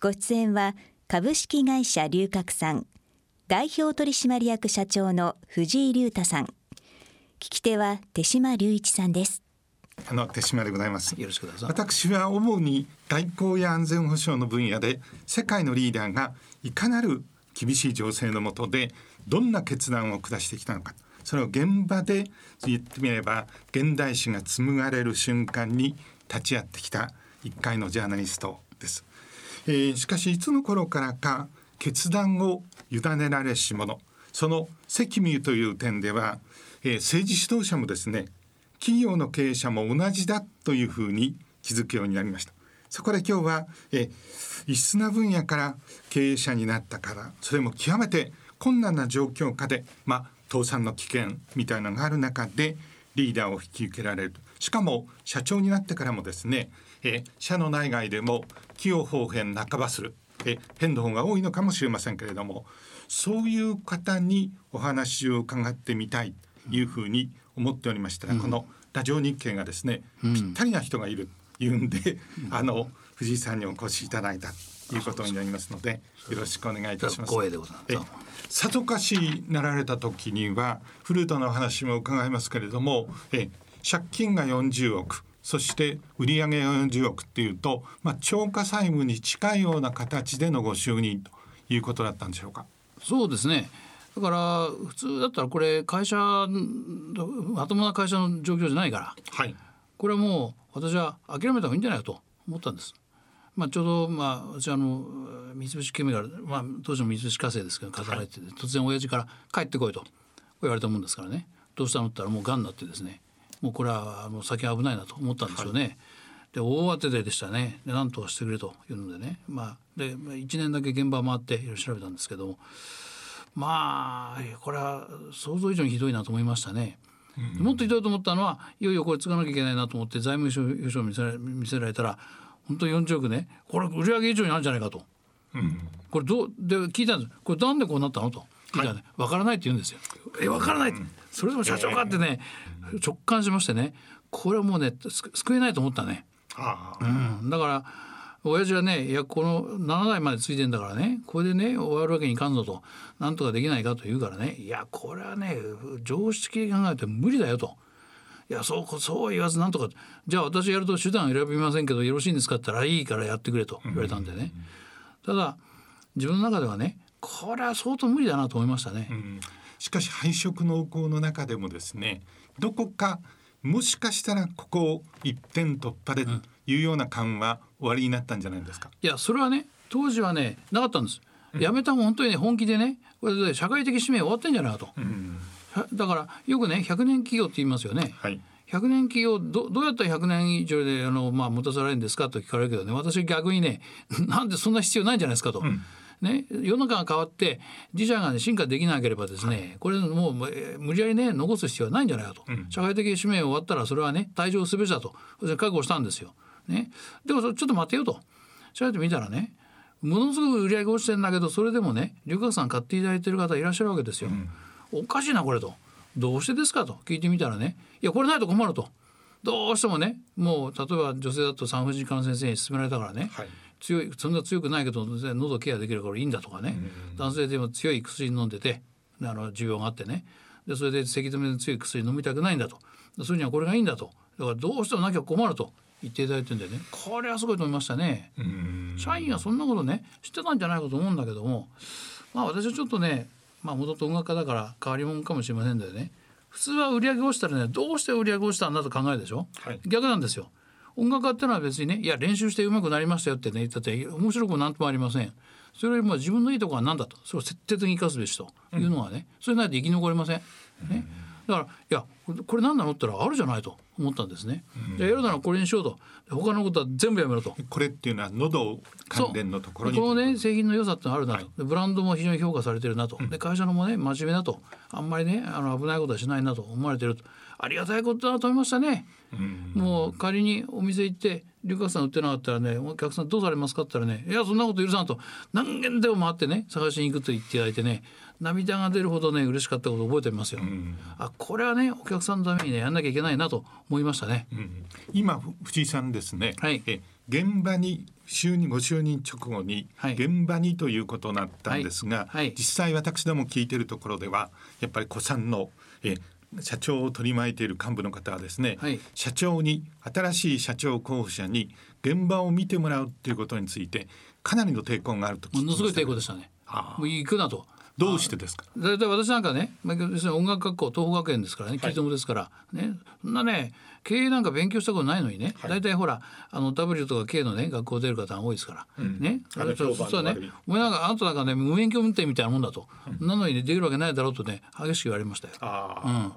ご出演は株式会社龍角散代表取締役社長の藤井隆太さん。聞き手は手島隆一さんです。あの手島でございます。よろしくどうぞ。私は主に外交や安全保障の分野で世界のリーダーがいかなる厳しい情勢の下でどんな決断を下してきたのかそれを現場で言ってみれば現代史が紡がれる瞬間に立ち会ってきた一回のジャーナリストです、えー、しかしいつの頃からか決断を委ねられし者。その責務という点では、えー、政治指導者もですね企業の経営者も同じだというふうに気づくようになりました。そこで今日は、え、異質な分野から経営者になったからそれも極めて困難な状況下でまあ倒産の危険みたいなのがある中でリーダーを引き受けられる。しかも社長になってからもですね、え社の内外でも器用方変半ばする。え変の方が多いのかもしれませんけれどもそういう方にお話を伺ってみたいというふうに思っておりましたら、うん、このラジオ日経がですね、うん、ぴったりな人がいるいうんで、うん、あの藤井さんにお越しいただいた。ということになりますのでよろしくお願いいたします。光栄でございます。さぞかしなられた時にはフルートの話も伺いますけれどもえ借金が40億そして売上が40億っていうと、まあ、超過債務に近いような形でのご就任ということだったんでしょうか？そうですねだから普通だったらこれ会社まともな会社の状況じゃないから、はい、これはもう私は諦めた方がいいんじゃないかと思ったんです。まあ、ちょうど、まあ、私あの三菱ケミカル、まあ、当時の三菱化成ですけど働いてて、はい、突然親父から「帰ってこい」と言われたもんですからね。どうしたのって言ったらもうがんになってですね。もうこれはもう先危ないなと思ったんでしょうね。はい、で大当てででしたね。で何とかしてくれというのでね、まあ、で1年だけ現場回っていろいろ調べたんですけども。まあこれは想像以上にひどいなと思いましたね。もっとひどいと思ったのはいよいよこれ継がなきゃいけないなと思って財務省を見せ見せられたら本当に40億ね。これ売上以上になるんじゃないかと、うん、これどうで聞いたんです。これなんでこうなったのと。聞いたらね、はい、分からないって言うんですよ。え分からない、うん、それでも社長かってね、えー、直感しましてね。これはもうね救えないと思ったね。あうん、だから親父はねいやこの7代までついてんだからね。これでね終わるわけにいかんぞと。なんとかできないかと言うからね。いやこれはね常識考えて無理だよと。いやそうそう言わずなんとかじゃあ私やると手段選びませんけどよろしいんですかって言ったらいいからやってくれと言われたんでね、ただ自分の中ではねこれは相当無理だなと思いましたね、うん、しかし配色濃厚の中でもですねどこかもしかしたらここを一点突破でというような感は終わりになったんじゃないですか、いやそれはね当時はねなかったんです、うん、やめたも本当にね本気でねこれで社会的使命終わってんじゃないかと、うんだからよくね100年企業って言いますよね。はい。100年企業どどうやったら100年以上であの、まあ、持たされるんですかと聞かれるけどね。私逆にね なんでそんな必要ないんじゃないですかと、うん、ね、世の中が変わって自社が、ね、進化できなければですね、はい、これもう無理やりね残す必要はないんじゃないかと、うん、社会的使命終わったらそれはね退場すべしだと。覚悟したんですよ。ね、でもちょっと待てよと。調べてみたらねものすごく売り上げ落ちてんだけどそれでもね龍角散買っていただいてる方いらっしゃるわけですよ。うん、おかしいなこれと。どうしてですかと。聞いてみたらね。いやこれないと困ると。どうしてもねもう例えば女性だと産婦人科の先生に勧められたからね、はい、強いそんな強くないけど喉ケアできるからいいんだとかね、男性でも強い薬飲んでてあの需要があってね。でそれでせき止めの強い薬飲みたくないんだと。それにはこれがいいんだと。だからどうしてもなきゃ困ると。言っていただいてるんでね。これはすごいと思いましたね。社員はそんなことね知ってたんじゃないかと思うんだけども。まあ私はちょっとねまあ元々音楽家だから変わり者かもしれませんでね普通は売り上げ落ちたらねどうして売り上げ落ちたんだと考えるでしょ、はい、逆なんですよ。音楽家ってのは別にねいや練習して上手くなりましたよってね言ったって面白くも何ともありません。それよりも自分のいいところは何だとそれを徹底的に生かすべしというのはね、うん、それないと生き残れません。ね、だからいやこれ何なのったらあるじゃないと思ったんですね。じゃあやるならこれにしようと。他のことは全部やめろと。これっていうのは喉関連のところこのね製品の良さってのあるなと、はい、ブランドも非常に評価されてるなと、で会社のもね真面目だと。あんまりねあの危ないことはしないなと。思われてると。ありがたいことだと思いましたね。もう仮にお店行って龍角散売ってなかったらねお客さんどうされますかって言ったらねいやそんなこと許さんと。何軒でも回ってね探しに行くと言っていただいてね涙が出るほどね嬉しかったことを覚えてますよ。あこれはねお客さんのためにねやんなきゃいけないなと思いましたね。今藤井さんですね、はい、え現場に就任ご就任直後に現場にということになったんですが、はい。はい、実際私ども聞いてるところではやっぱり古参のえ社長を取り巻いている幹部の方はですね、はい、社長に新しい社長候補者に現場を見てもらうっていうことについてかなりの抵抗があるとものすごい抵抗でしたね。もう行くなと。どうしてですか？大体私なんかね、まあ、要するに音楽学校東邦学園ですからね、キリトモですから、ね、そんなね経営なんか勉強したことないのにね、大体ほらあの W とか K のね学校出る方が多いですから、うん、ね、あれ実はね、お前なんかあなたなんかね無免許運転みたいなもんだと、うん、なのに、ね、できるわけないだろうとね激しく言われましたよ。うん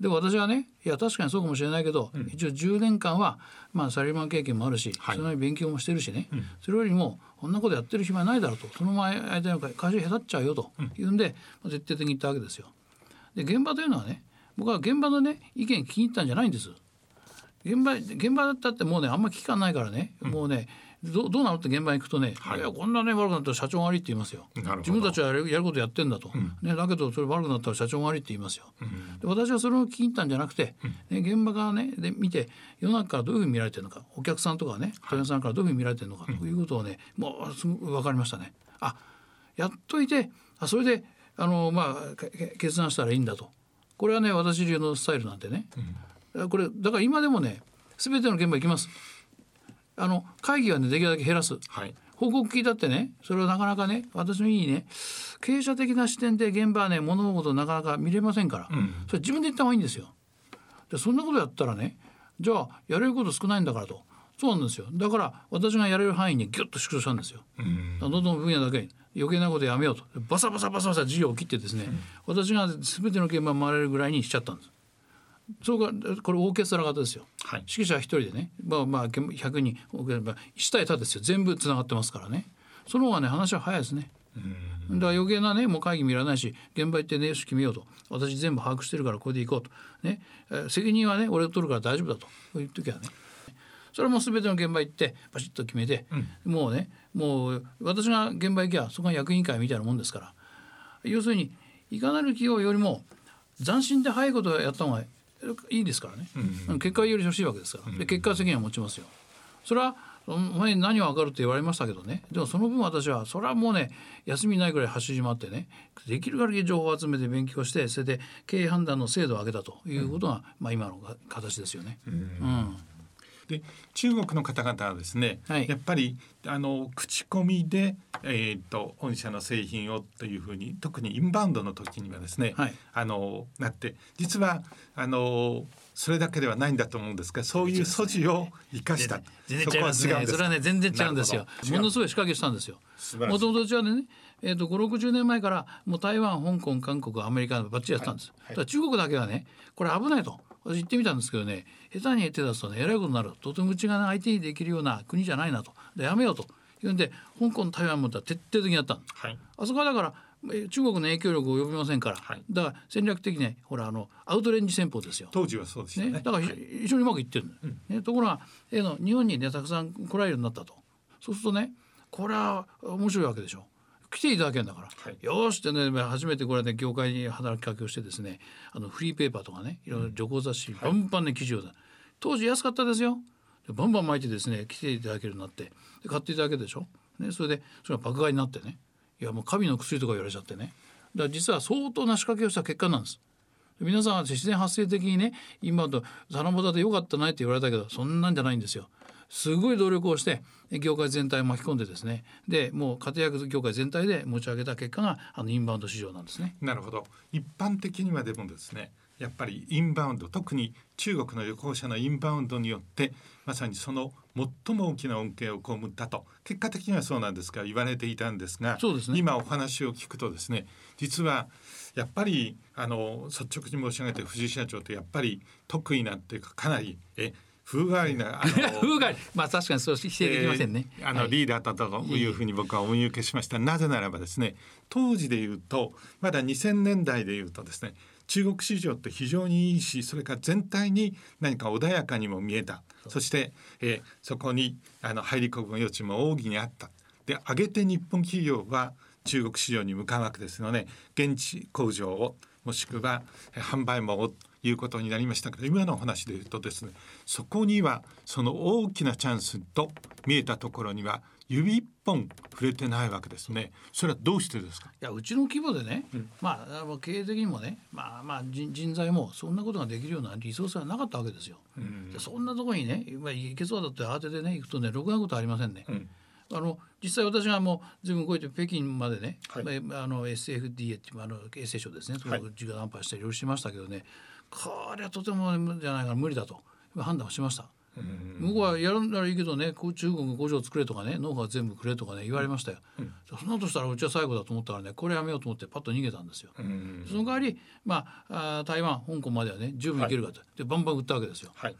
で私はねいや確かにそうかもしれないけど、うん、一応10年間は、まあ、サラリーマン経験もあるし、はい、その勉強もしてるしね、うん、それよりもこんなことやってる暇ないだろうと。その前間の会社へたっちゃうよというんで、まあ、徹底的に言ったわけですよ。で現場というのはね僕は現場のね意見気に入ったんじゃないんです。現場現場だってもうねあんまり危機感ないからね、うん、もうねどどうなのって現場に行くとね、はい、いやこんなね悪くなったら社長が悪いって言いますよ。自分たちはやるやることやってんだと、うん、ね、だけどそれ悪くなったら社長が悪いって言いますよ、うん、で私はそれを聞きに行ったんじゃなくて、ね、現場からねで見て世の中からどういうふうに見られてるのかお客さんとかね問屋さんからどういうふうに見られてるのかということをね、もうすぐ分かりましたね。あやっといてあそれであのまあ決断したらいいんだと。これはね私流のスタイルなんでね、これだから今でもね全ての現場行きますあの会議はねできるだけ減らす、はい、報告聞いたってねそれはなかなかね私のいいね。経営者的な視点で現場はね物事なかなか見れませんから、うん、それ自分で言った方がいいんですよ。でそんなことやったらねじゃあやれること少ないんだからと。そうなんですよ。だから私がやれる範囲にギュッと縮小したんですよ。うん、どんどん分野だけ余計なことやめようと。バサバサバサバサ事業を切ってですね、うん、私が全ての現場回れるぐらいにしちゃったんです。それがこれオーケストラ型ですよ、はい、指揮者一人でね。まあまあ100人。1対他ですよ。全部つながってますからね。その方がね話は早いですね。だから余計なねもう会議見らないし現場行ってねよし決めようと。私全部把握してるからこれで行こうと。ね、え責任はね俺が取るから大丈夫だと。いう時はね。それも全ての現場行ってバシッと決めて、うん、もうねもう私が現場行きゃそこが役員会みたいなもんですから。要するにいかなる企業よりも斬新で早いことをやった方がいいですからね、うん。うん、結果より欲しいわけですから、で結果責任は持ちますよ。それは前に何が分かるって言われましたけどね。でもその分私はそれはもうね休みないぐらい走り回ってねできる限り情報を集めて勉強してそれで経営判断の精度を上げたということが、うん、まあ、今の形ですよね。うん、うんで中国の方々はですね、はい、やっぱりあの口コミで、えーと、御社の製品をというふうに特にインバウンドの時にはですね、はい、あのなって実はあのそれだけではないんだと思うんですがそういう素地を生かした、全然違いますね。それはね全然違うんですよ。ものすごい仕掛けしたんですよ。もともとうちはねえーと、と560年前からもう台湾香港韓国アメリカバッチリやったんです、はいはい、中国だけはねこれ危ないと私言ってみたんですけどね下手に手出すとねえらいことになる。とてもうちが、ね、相手にできるような国じゃないなと。でやめようと。いうんで香港台湾も徹底的にやったはい、あそこはだから中国の影響力を及びませんから、はい、だから戦略的にほらあのアウトレンジ戦法ですよ。当時はそうですね、ね、だから非常にうまくいってる、うん、ね、ところが、えの日本にねたくさん来られるようになったと。そうするとねこれは面白いわけでしょ来ていただけるんだから、はい、よしってね初めてこれね業界に働きかけをしてですねあのフリーペーパーとかねいろいろ旅行雑誌、バンバンね記事を当時安かったですよ。バンバン巻いてですね来ていただけるようになって。買っていただけるでしょ、ね、それでそれが爆買いになってね。いやもう神の薬とか言われちゃってね。だから実は相当な仕掛けをした結果なんです。皆さんは自然発生的にね今と七夕でよかったないって言われたけどそんなんじゃないんですよすごい努力をして業界全体を巻き込んでですね。でもう家庭薬業界全体で持ち上げた結果があのインバウンド市場なんですね。なるほど。一般的にはでもですねやっぱりインバウンド特に中国の旅行者のインバウンドによってまさにその最も大きな恩恵を被ったと。結果的にはそうなんですが言われていたんですがそうです、ね、今お話を聞くとですね実はやっぱりあの率直に申し上げて藤井社長ってやっぱり得意なっていうかかなりえ風変わりな 風変わり。まあ確かにそう否定できませんね、えー、あの、はい、リーダーだったというふうに僕は思い受けしました。なぜならばですね当時で言うとまだ2000年代で言うとですね中国市場って非常にいいしそれから全体に何か穏やかにも見えた。そして、えー、そこにあの入り込む余地も大義にあった。で上げて日本企業は中国市場に向かうわけですので現地工場をもしくは販売網をいうことになりましたけど今の話で言うとですねそこにはその大きなチャンスと見えたところには指一本触れてないわけですね。それはどうしてですか？いやうちの規模でね、うん、まあ経営的にもね、まあまあ人人材もそんなことができるようなリソースはなかったわけですよ。うん、そんなところにね、まあ行けそうだって慌ててね行くとねろくなことありませんね。うんあの実際私はもうずいぶん動いて北京までね、はい、あの SFDA っていうあの衛生省ですね、はい、授業談判したりいろいろしましたけどねこれはとてもじゃないから無理だと。判断をしました。向こうはやるならいいけどね中国工場作れとかねノウハウ全部くれとかね言われましたよ、うん、そんなとしたらうちは最後だと思ったからねこれやめようと思ってパッと逃げたんですよ、その代わりまあ台湾香港まではね十分いけるかと、はい、でバンバン売ったわけですよ、はい、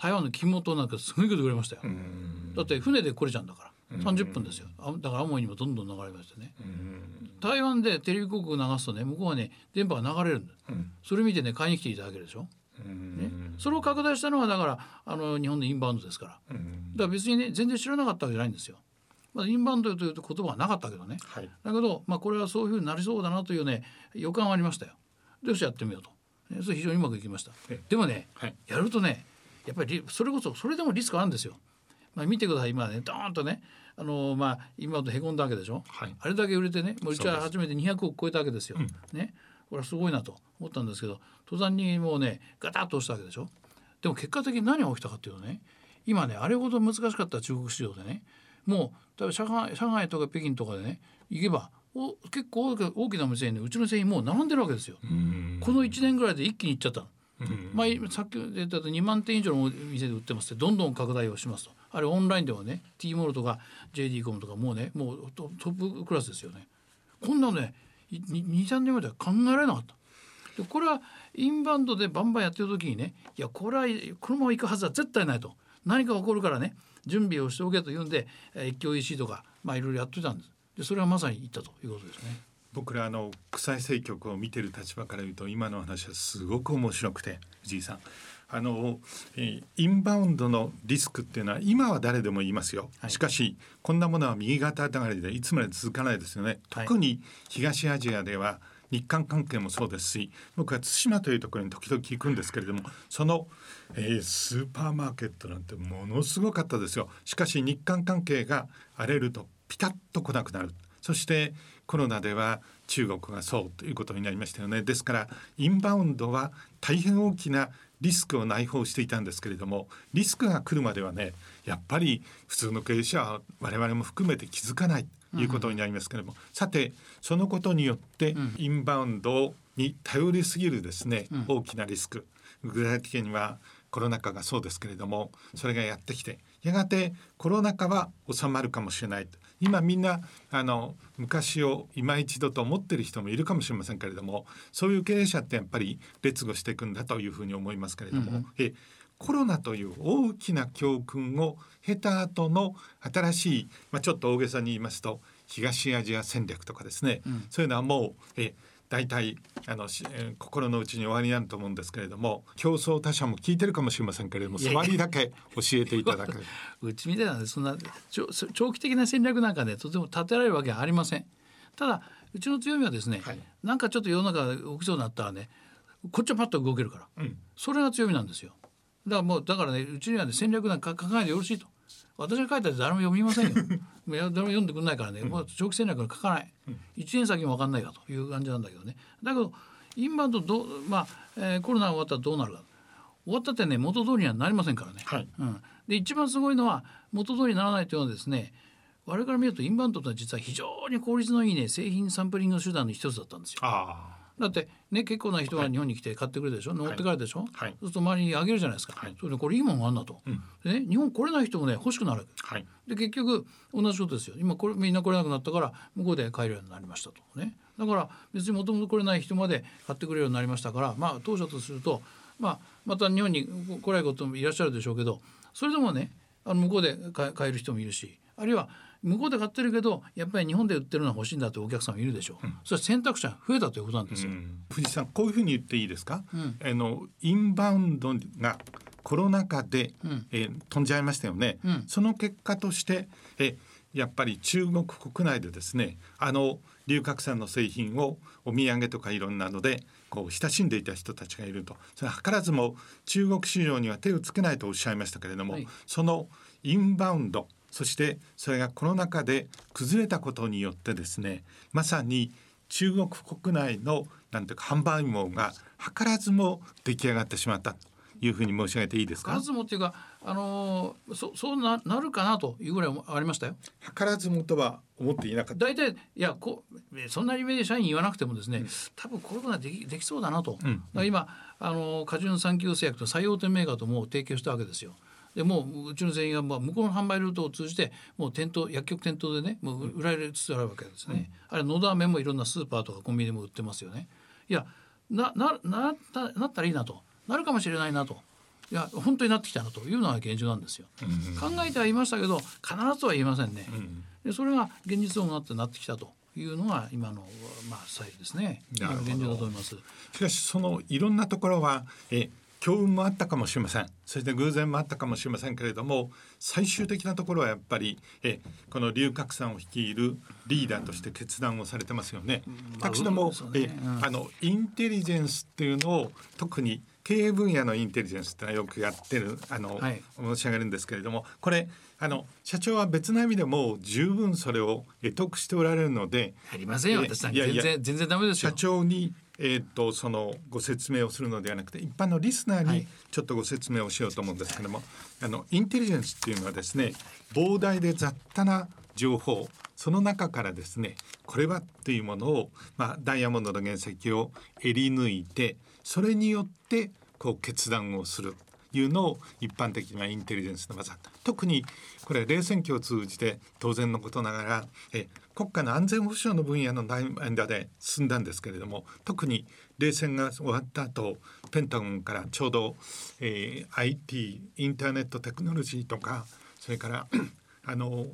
台湾の金本なんかすごいことくれましたよ。だって船で来れちゃうんだから30分ですよ。だからアモイにもどんどん流れましてね。台湾でテレビ広告流すとね向こうはね電波が流れるんだ、うん、それ見てね買いに来ていただけるでしょ。ね、それを拡大したのはだからあの日本のインバウンドですから、だから別にね全然知らなかったわけじゃないんですよ。まあ、インバウンドという言葉はなかったけどね、はい、だけど、まあ、これはそういうふうになりそうだなというね予感はありましたよ。でよしやってみようと、ね、それ非常にうまくいきました。でもね、はい、やるとねやっぱりそれこそそれでもリスクあるんですよ。まあ、見てください。今ねドーンとねあのまあ今とへこんだわけでしょ、はい、あれだけ売れてねもううちは初めて200億超えたわけですよ。すね。これはすごいなと思ったんですけど登山にもうねガタッと押したわけでしょ？でも結果的に何が起きたかっていうとね今ねあれほど難しかった中国市場でねもう例えば上海上海とか北京とかでね行けばお結構大きな店にねうちの製品もう並んでるわけですよ。この1年ぐらいで一気にいっちゃったの。まあ、さっき言ったと2万点以上の店で売ってますってどんどん拡大をしますとあれオンラインではね T モールとか JD コムとかもうねもうトップクラスですよね。こんなのね23年前では考えられなかった。でこれはインバウンドでバンバンやってる時にねいやこれはこのまま行くはずは絶対ないと。何か起こるからね準備をしておけというんで一挙 EC とかまあいろいろやってたんです。でそれはまさに言ったということですね。僕らあの国際政局を見てる立場から言うと今の話はすごく面白くて藤井さん。あの、えー、インバウンドのリスクっていうのは今は誰でも言いますよ、はい、しかしこんなものは右肩上がりでいつまで続かないですよね、特に東アジアでは日韓関係もそうですし僕は対馬というところに時々行くんですけれどもその、えー、スーパーマーケットなんてものすごかったですよ。しかし日韓関係が荒れるとピタッと来なくなる。そしてコロナでは中国がそうということになりましたよね。ですからインバウンドは大変大きなリスクを内包していたんですけれどもリスクが来るまではねやっぱり普通の経営者は我々も含めて気づかないということになりますけれども、うん、さてそのことによってインバウンドに頼りすぎるですね、うん、大きなリスク。具体的にはコロナ禍がそうですけれどもそれがやってきてやがてコロナ禍は収まるかもしれない今みんなあの昔を今一度と思ってる人もいるかもしれませんけれどもそういう経営者ってやっぱり劣後していくんだというふうに思いますけれども、うん、えコロナという大きな教訓を経た後の新しい、まあ、ちょっと大げさに言いますと東アジア戦略とかですね、うん、そういうのはもうえ大体あの、えー、心の内に終わりなんと思うんですけれども競争他社も聞いてるかもしれませんけれども触りだけ教えていただく。うちみたいなそんな長期的な戦略なんかねとても立てられるわけはありません。ただうちの強みはですね、はい、なんかちょっと世の中起きそうになったらねこっちはパッと動けるから、うん、それが強みなんですよ。だからもうだからねうちにはね戦略なんか考えてよろしいと私が書いたら誰も読みませんよ。誰も読んでくれないからね、もう長期戦略は書かない、うん、1年先も分かんないかという感じなんだけどね。だけどインバウンドどまあ、えー、コロナが終わったらどうなるか。終わったってね元通りにはなりませんからね、はい、うん、で一番すごいのは元通りにならないというのはですね我々から見るとインバウンドとは実は非常に効率のいいね製品サンプリングの手段の一つだったんですよ。だってね結構な人が日本に来て買ってくれるでしょ、はい、乗って帰るでしょ、はい、そうすると周りにあげるじゃないですか、はい、それでこれいいものがあんなと、うん、でね日本来れない人もね欲しくなる、はい、で結局同じことですよ。今これみんな来れなくなったから向こうで買えるようになりましたとね。だから別にもともと来れない人まで買ってくれるようになりましたからまあ当初とするとまあまた日本に来ないこともいらっしゃるでしょうけどそれでもねあの向こうで買える人もいるしあるいは向こうで買ってるけどやっぱり日本で売ってるのは欲しいんだというお客さんもいるでしょ。う、うん、それ選択肢が増えたということなんですよ、うん、藤さんこういうふうに言っていいですか、うん、あのインバウンドがコロナ禍で、うん、えー、飛んじゃいましたよね、その結果としてえやっぱり中国国内でですねあの龍角散の製品をお土産とかいろんなのでこう親しんでいた人たちがいると。それ図らずも中国市場には手をつけないとおっしゃいましたけれども、はい、そのインバウンドそしてそれがコロナ禍で崩れたことによってですねまさに中国国内のなんていうか販売網が図らずも出来上がってしまったというふうに申し上げていいですか？図らずもっていうかあのー、そそうななるかなというぐらいありましたよ。図らずもとは思っていなかった。大体いやこそんなに目で社員に言わなくてもですね、うん、多分こういうことができできそうだなと。うん、今あのー、カジュン産業製薬と最大手メーカーとも提携したわけですよ。でもううちの全員はまあ向こうの販売ルートを通じてもう店頭薬局店頭でねもう売られつつあるわけですね。うん、あれのど飴もいろんなスーパーとかコンビニでも売ってますよね。いやなななったなったらいいなとなるかもしれないなと。いや本当になってきたなというのが現状なんですよ。考えてはいましたけど必ずとは言えませんね。でそれが現実をなってなってきたというのが今のまあスタイルですね。現状だと思います。しかしそのいろんなところはえ強運もあったかもしれません。そして偶然もあったかもしれませんけれども最終的なところはやっぱりえこの龍角散を率いるリーダーとして決断をされてますよね。私ども、えあのインテリジェンスっていうのを特に経営分野のインテリジェンスってのはよくやってるあの、はい、申し上げるんですけれどもこれあの社長は別の意味でも十分それを得得しておられるのでありませんよ。私さん全然全然ダメです社長にえーと、そのご説明をするのではなくて一般のリスナーにちょっとご説明をしようと思うんですけども、はい、あのインテリジェンスっていうのはですね膨大で雑多な情報その中からですねこれはっていうものを、まあ、ダイヤモンドの原石をえり抜いてそれによってこう決断をするいうのを一般的にはインテリジェンスの技特にこれ冷戦期を通じて当然のことながらえ国家の安全保障の分野の間で進んだんですけれども特に冷戦が終わった後ペンタゴンからちょうど、えー、IT インターネットテクノロジーとかそれからあの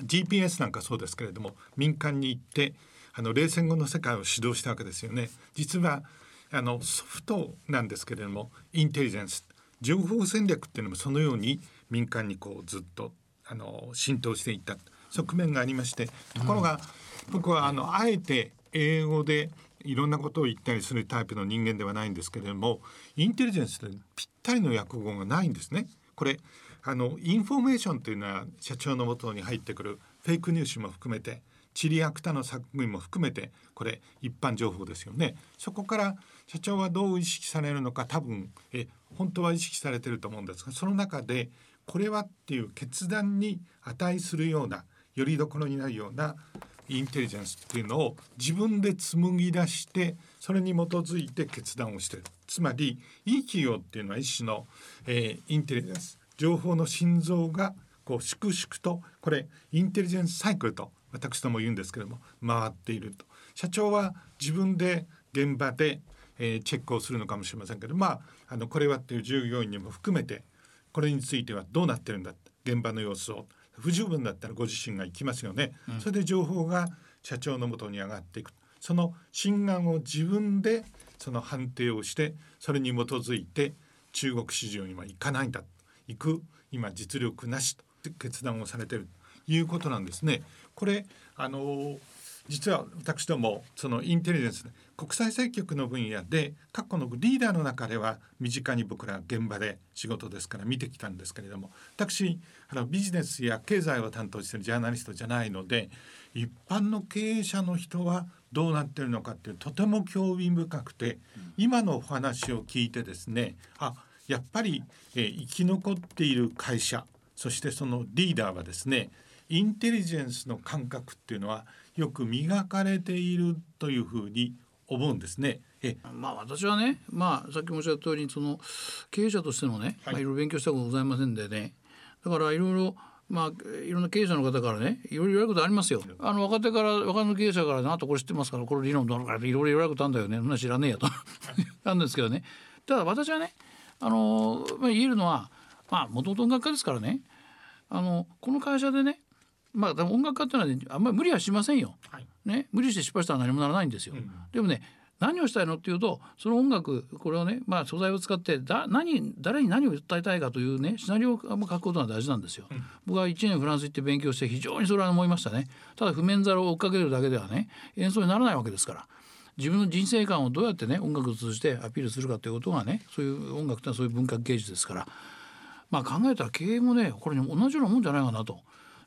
GPS なんかそうですけれども民間に行ってあの冷戦後の世界を指導したわけですよね。実はあのソフトなんですけれどもインテリジェンス情報戦略っていうのもそのように民間にこうずっとあの浸透していった側面がありましてところが、僕はあのあえて英語でいろんなことを言ったりするタイプの人間ではないんですけれどもインテリジェンスでぴったりの訳語がないんですね。これあのインフォメーションというのは社長のもとに入ってくるフェイクニュースも含めてチリアクタの作品も含めてこれ一般情報ですよねそこから社長はどう意識されるのか多分え本当は意識されてると思うんですがその中でこれはっていう決断に値するようなよりどころになるようなインテリジェンスっていうのを自分で紡ぎ出してそれに基づいて決断をしてる。つまりいい企業っていうのは一種の、えー、インテリジェンス。情報の心臓がこう粛々とこれインテリジェンスサイクルと私ども言うんですけども回っていると。社長は自分で現場で、えー、チェックをするのかもしれませんけどまああのこれはっていう従業員にも含めてこれについてはどうなってるんだ現場の様子を。不十分だったらご自身が行きますよね、うん、それで情報が社長のもとに上がっていく。その心眼を自分でその判定をしてそれに基づいて中国市場には行かないんだ。行く今実力なしと決断をされている。ということなんですね。これあの実は私どもそのインテリジェンス国際政局の分野で過去のリーダーの中では身近に僕ら現場で仕事ですから見てきたんですけれども私あのビジネスや経済を担当しているジャーナリストじゃないので一般の経営者の人はどうなってるのかっていうとても興味深くて今のお話を聞いてですねあやっぱり、えー、生き残っている会社そしてそのリーダーはですねインテリジェンスの感覚っていうのはよく磨かれているというふうに思うんですね。えまあ私はね、まあ、さっき申し上げた通りその経営者としてもね、はいろいろ勉強したことございませんでね。だからいろいろまあ、いろんな経営者の方からねいろいろ言われることありますよ。あの若手から若手の経営者から「あとこれ知ってますからこれ理論どうのからいろいろ言われることあるんだよね。そんな知らねえや」と。なんですけどね。ただ私はねあの、まあ、言えるのはまあもともと音楽家ですからね。あのこの会社でねまあ音楽家っていうのは、ね、あんまり無理はしませんよ。はい、ね無理して失敗したら何もならないんですよ。うん、でもね何をしたいのっていうとその音楽これをね、まあ、素材を使ってだ何誰に何を訴えたいかというねシナリオを書くことが大事なんですよ。うん、僕は1年フランス行って勉強して非常にそれは思いましたね。ただ譜面皿を追っかけるだけではね演奏にならないわけですから。自分の人生観をどうやってね音楽を通じてアピールするかということがねそういう音楽ってのはそういう文化芸術ですからまあ考えたら経営もねこれに同じようなもんじゃないかなと。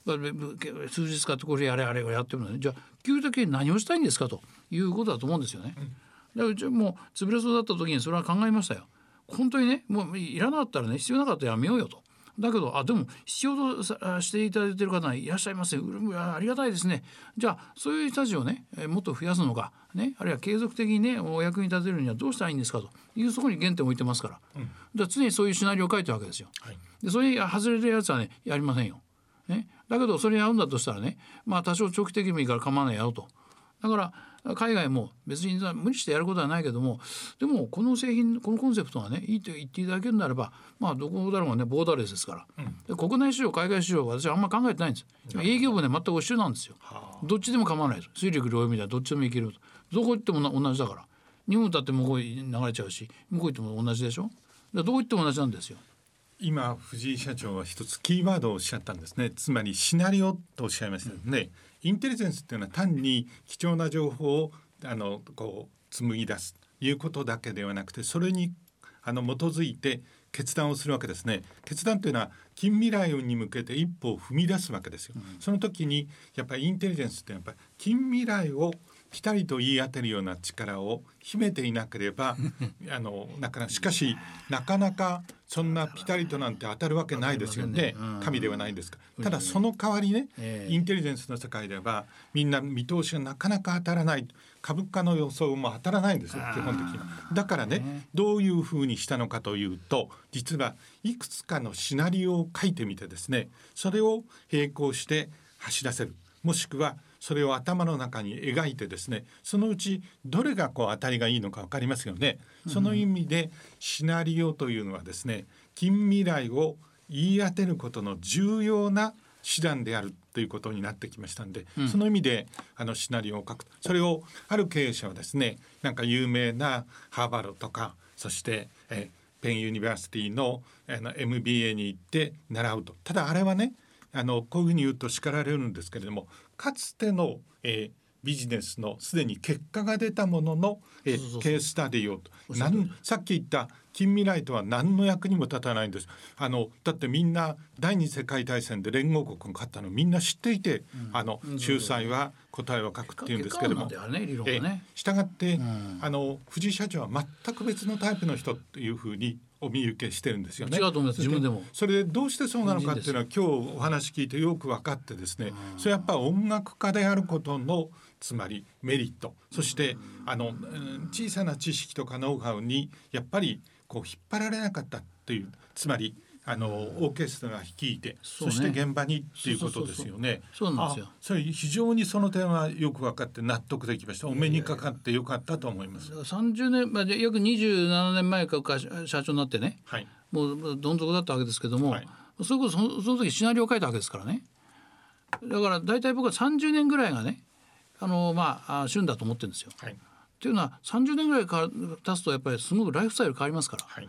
数日使ってこれやれあれをやってるのねじゃあ究極的に何をしたいんですかということだと思うんですよね。うんでうちもう潰れそうだった時にそれは考えましたよ。本当にねもういらなかったらね必要なかったらやめようよと。だけどあでも必要としていただいてる方いらっしゃいますありがたいですねじゃあそういう人たちをねもっと増やすのか、ね、あるいは継続的にねお役に立てるにはどうしたらいいんですかというそこに原点を置いてますから、うん、じゃあ常にそういうシナリオを書いてるわけですよ。はい、でそれに外れるやつはねやりませんよ。ね、だけどそれに合うんだとしたらねまあ多少長期的にもいいから構わないやろうと。だから海外も別に無理してやることはないけどもでもこの製品このコンセプトがねいいと言っていただけるならばまあどこだろうがねボーダーレスですから、うん、国内市場海外市場は私はあんま考えてないんです。営業部で全く一緒なんですよ、どっちでも構わないです。水陸両用みたいなどっちでもいけるどこ行っても同じだから。日本だって向こうに流れちゃうし向こう行っても同じでしょ。どこ行っても同じなんですよ今藤井社長は一つキーワードをおっしゃったんですね。つまりシナリオとおっしゃいましたね、うんインテリジェンスっていうのは単に貴重な情報をあのこう紡ぎ出す。ということだけではなくてそれにあの基づいて決断をするわけですね。決断というのは近未来に向けて一歩を踏み出すわけですよ、うん、その時にやっぱりインテリジェンスってやっぱり近未来をぴたりと言い当てるような力を秘めていなければ あのなかなかしかしなかなかそんなピタリとなんて当たるわけないですよね、神ではないんですか。ただその代わりね、インテリジェンスの世界ではみんな見通しがなかなか当たらない株価の予想も当たらないんですよ基本的にだからね。どういうふうにしたのかというと実はいくつかのシナリオを書いてみてですねそれを並行して走らせる。もしくはそれを頭の中に描いてですねそのうちどれがこう当たりがいいのか分かりますよね。その意味でシナリオというのはですね近未来を言い当てることの重要な手段であるということになってきましたんで、うん、その意味であのシナリオを書く。それをある経営者はですねなんか有名なハーバードとかそしてえペンユニバーシティのあの MBA に行って習うと。ただあれはねあのこういうふうに言うと叱られるんですけれどもかつての、えー、ビジネスのすでに結果が出たものの、えー、ケーススタディをなんさっき言った近未来とは何の役にも立たないんです。あのだってみんな第二次世界大戦で連合国が勝ったのみんな知っていて、うん、あの仲裁は答えを書くっていうんですけども、ねしたがって、うん、あの藤井社長は全く別のタイプの人というふうにお見受けしてるんですよね。違うと思います自分でも。それでどうしてそうなのかっていうのは今日お話聞いてよく分かってですねそれやっぱ音楽家であることのつまりメリットそしてあの小さな知識とかノウハウにやっぱりこう引っ張られなかったというつまりあのオーケストラ率いてそ,、して現場にっていうことですよね。そうなんですよ。それ非常にその点はよく分かって納得できました。お目にかかってよかったと思います。三十年まあ約二十七年前か社長になってね、はい、もうどん底だったわけですけども、はい、それこそその時シナリオを書いたわけですからね。だから大体僕は三十年ぐらいがね、あのまあ旬だと思ってるんですよ。はい、っていうのは三十年ぐらいか経つとやっぱりすごくライフスタイル変わりますから。はい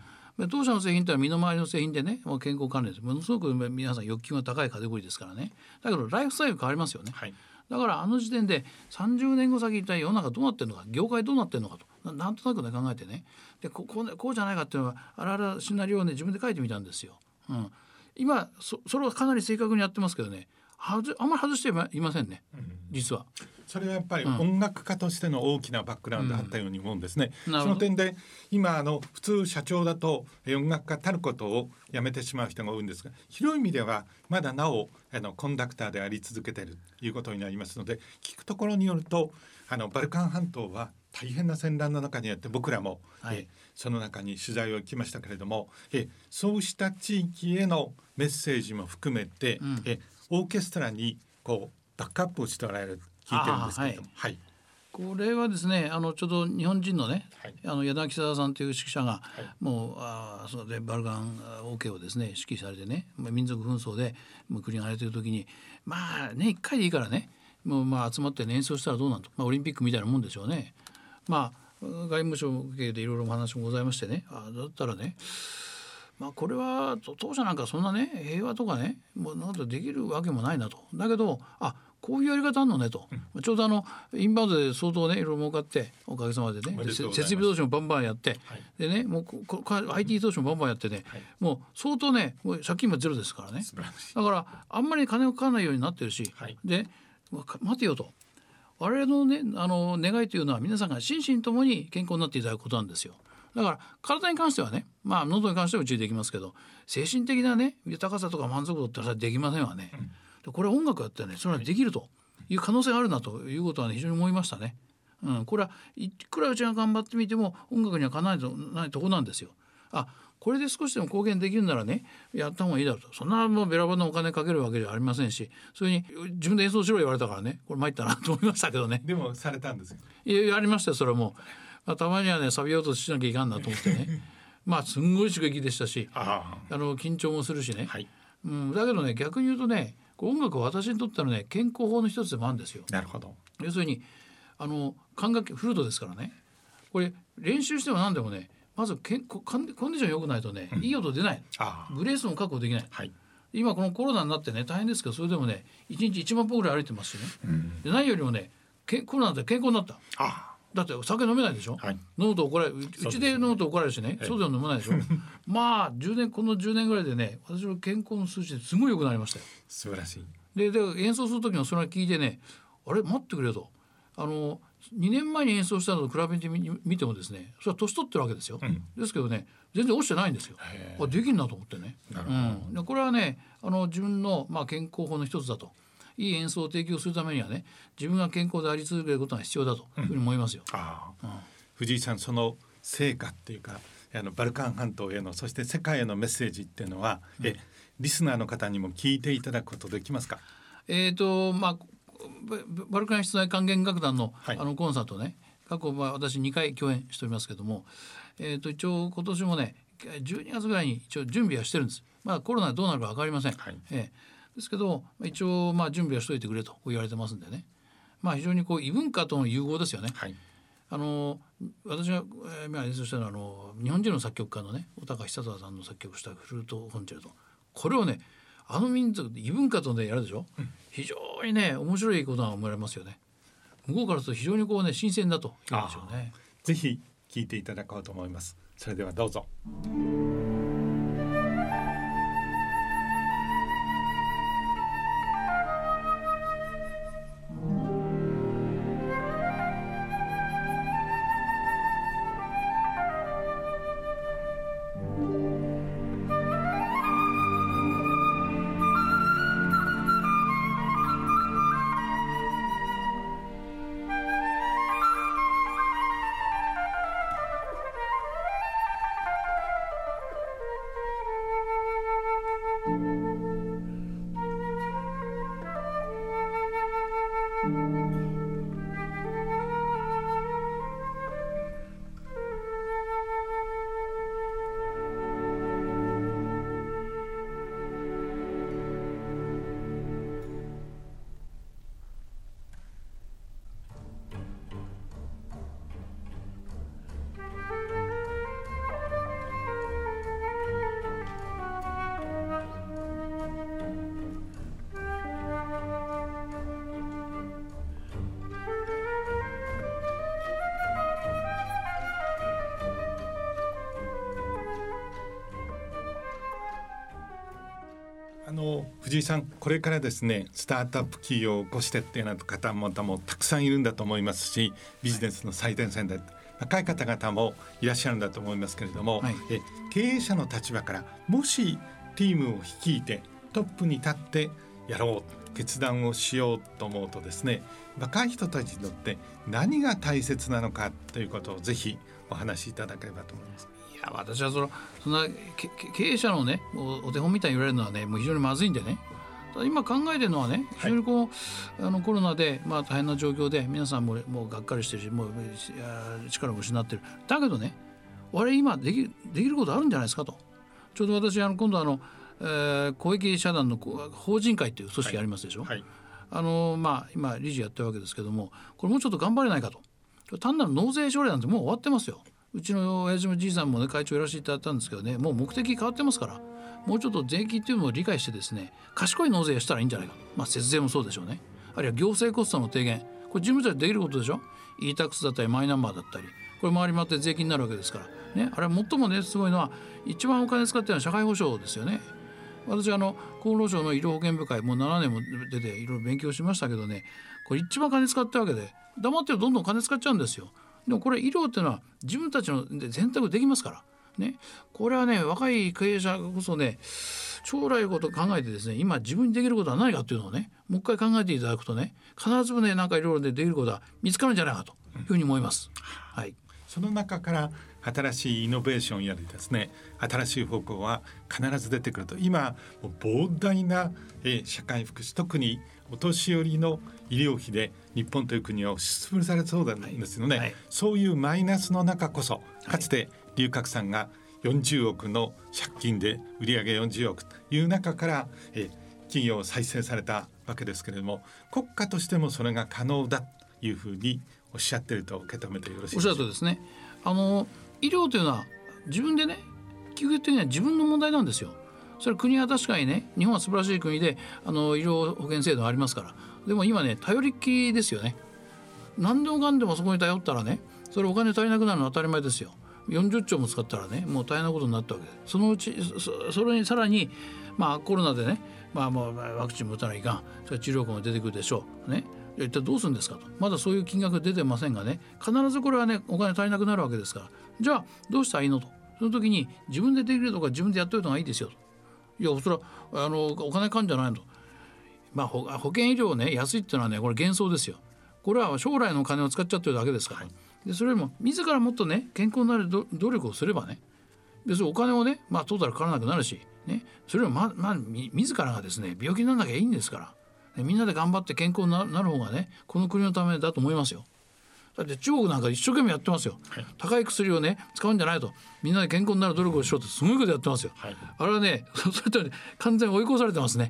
当社の製品ってのは身の回りの製品でね、もう健康関連です。ものすごく皆さん欲求が高いカテゴリーですからね。だけどライフスタイル変わりますよね、はい、だからあの時点で30年後先一体世の中どうなってるのか業界どうなってるのかと。なんとなくね考えてね。でこここうじゃないかっていうのはあらあらシナリオをね自分で書いてみたんですよ。うん、今そそれはかなり正確にやってますけどね。はずあんまり外していませんね、実は。それはやっぱり音楽家としての大きなバックグラウンドあったように思うんですね。うん、その点で今あの普通社長だと音楽家たることをやめてしまう人が多いんですが広い意味ではまだなおあのコンダクターであり続けているということになりますので聞くところによるとあのバルカン半島は大変な戦乱の中にあって僕らも、はい、えその中に取材を行きましたけれどもえそうした地域へのメッセージも含めて、うん、えオーケストラにこうバックアップをしておられる聞いてるんですけれども。はい、これはですねあのちょうど日本人のね、はい、あの矢田木沢さんという指揮者が、はい、もうあそでバルガン OK をですね指揮されてね、まあ、民族紛争で国が荒れてる時にまあね一回でいいからねもうまあ集まって、演奏したらどうなんと、まあ、オリンピックみたいなもんでしょうね。まあ外務省系でいろいろお話もございましてねあだったらねまあ、これは当社なんかそんなね平和とかねもうなんとできるわけもないなと。だけどあこういうやり方あんのねと、うん、ちょうどあのインバウンドで相当ねいろいろ儲かっておかげさまでね設備投資もバンバンやって、はい、でねもうここ IT 投資もバンバンやってね、はい、もう相当ねもう借金もゼロですからね。だからあんまり金をかからないようになってるし、はい、で待てよと。我々のねあの願いというのは皆さんが心身ともに健康になっていただくことなんですよ。だから体に関してはねまあ喉に関してはうちできますけど精神的なね豊かさとか満足度ってできませんわね。うん、これは音楽やってね。それはできるという可能性があるなということは、ね、非常に思いましたね。うん、これはいくらうちが頑張ってみても音楽にはかなないないとこなんですよ。あこれで少しでも貢献できるならねやった方がいいだろうと。そんなもうべらぼうなお金かけるわけじゃありませんしそれに自分で演奏しろ言われたからねこれ参ったなと思いましたけどね。でもされたんですよ。いややりましたよそれはもう。まあ、たまにはね錆びようとしなきゃいかんなと思ってね。まあすんごい刺激でしたしあの緊張もするしね、はい、うん、だけどね逆に言うとね音楽は私にとってのね健康法の一つでもあるんですよ。なるほど。要するにあの管楽器フルートですからね。これ練習しても何でもねまずけんココンディション良くないとね、うん、いい音出ない。ブレースも確保できない、はい、今このコロナになってね大変ですけどそれでもね一日1万歩ぐらい歩いてますしね、うん、で何よりもねけコロナで健康になった。あだって酒飲めないでしょ、はい、飲むと怒られる。うちで飲むと怒られるしね。そうでは飲まないでしょ？まあ10年この10年ぐらいでね私の健康の数値すごい良くなりましたよ。素晴らしい。でで演奏する時もそれを聞いてねあれ？待ってくれよと。あの2年前に演奏したのと比べてみ見てもですねそれは年取ってるわけですよ、うん、ですけどね全然落ちてないんですよ。あできんなと思ってね、うん、これはねあの自分の、まあ、健康法の一つだといい演奏を提供するためにはね自分が健康であり続けることが必要だというふうに思いますよ。うん、藤井さんその成果っていうかあのバルカン半島へのそして世界へのメッセージっていうのは、うん、えリスナーの方にも聞いていただくことできますか？えーとまあ、バルカン室内管弦楽団の,、あのコンサートね過去、まあ、私2回共演しておりますけども、えー、と一応今年もね12月ぐらいに一応準備はしてるんです。まあ、コロナでどうなるか分かりません。はい、えーですけど一応まあ準備はしといてくれと言われてますんでねまあ非常にこう異文化との融合ですよね。はい、あの私が、えー、演奏したのはあの日本人の作曲家のね小高久忠さんの作曲したフルートコンチェルトこれをねあの民族異文化とねやるでしょ、うん、非常にね面白いことが思われますよね。向こうからすると非常にこうね新鮮だと言うんでしょうね。ぜひ聞いていただこうと思います。それではどうぞ。藤井さんこれからですねスタートアップ企業を起こしてっていうような方もたくさんいるんだと思いますしビジネスの最前線で若い方々もいらっしゃるんだと思いますけれども、はい、え経営者の立場からもしチームを率いてトップに立ってやろう決断をしようと思うとですね若い人たちにとって何が大切なのかということをぜひお話しいただければと思います。いや私はそのそんな経営者のねお手本みたいに言われるのはねもう非常にまずいんでね。今考えてるのはね非常にこう、はい、あのコロナで、まあ、大変な状況で皆さんももうがっかりしてるしもう力を失ってる。だけどねあれ今できできることあるんじゃないですかと。ちょうど私あの今度あの、えー、公益社団の法人会っていう組織ありますでしょ、はいはい、あのまあ今理事やってるわけですけどもこれもうちょっと頑張れないかと。単なる納税奨励なんてもう終わってますようちの親父もじいさんもね会長やらせていただいたんですけどねもう目的変わってますからもうちょっと税金っていうのを理解してですね賢い納税したらいいんじゃないか。まあ節税もそうでしょうね。あるいは行政コストの低減。これ事務所でできることでしょ？e-tax だったりマイナンバーだったり。これ回り回って税金になるわけですから。ねあれは最もねすごいのは一番お金使ってるのは社会保障ですよね。私あの厚労省の医療保険部会もう7年も出ていろいろ勉強しましたけどねこれ一番金使ってるわけで黙ってどんどん金使っちゃうんですよ。でもこれ医療っていうのは自分たちの選択できますから。ね。これはね若い経営者こそね将来のことを考えてですね今自分にできることは何かっていうのをねもう一回考えていただくとね必ずねなんかいろいろでできることは見つかるんじゃないかというふうに思います。はい、その中から新しいイノベーションやですね新しい方向は必ず出てくると。今膨大な、え社会福祉特にお年寄りの医療費で日本という国は押しつぶされそうなんですよね、はいはい、そういうマイナスの中こそかつて龍角さんが40億の借金で売上40億という中から、え企業を再生されたわけですけれども国家としてもそれが可能だというふうにおっしゃってると受け止めてよろしいでしょうか？おっしゃるとですねあの医療というのは自分でね究極的には自分の問題なんですよ。それ国は確かにね日本は素晴らしい国であの医療保険制度ありますから。でも今ね頼りっきりですよね。何でもかんでもそこに頼ったらねそれお金足りなくなるのは当たり前ですよ。40兆も使ったらねもう大変なことになったわけで。そのうちそれにさらにまあコロナでねまあもうワクチンも打たないかん。それ治療薬も出てくるでしょう。ね。一体どうするんですかと。まだそういう金額出てませんがね必ずこれはねお金足りなくなるわけですから。じゃあどうしたらいいのと。その時に自分でできるとか自分でやっといた方がいいですよと。いやそれはあのお金かんじゃないの。とまあ保険医療ね安いっていうのはねこれ幻想ですよ。これは将来の金を使っちゃってるだけですから、でそれよりも自らもっとね健康になる努力をすればね別にお金をねまあトータルかからなくなるし、ね、それよりもままあ自らがですね病気にならなきゃいいんですから、みんなで頑張って健康になる方がねこの国のためだと思いますよ。だって中国なんか一生懸命やってますよ、はい、高い薬をね使うんじゃないと。みんなで健康になる努力をしようとすごいことやってますよ、はい、あれはね それと、ね、完全に追い越されてますね。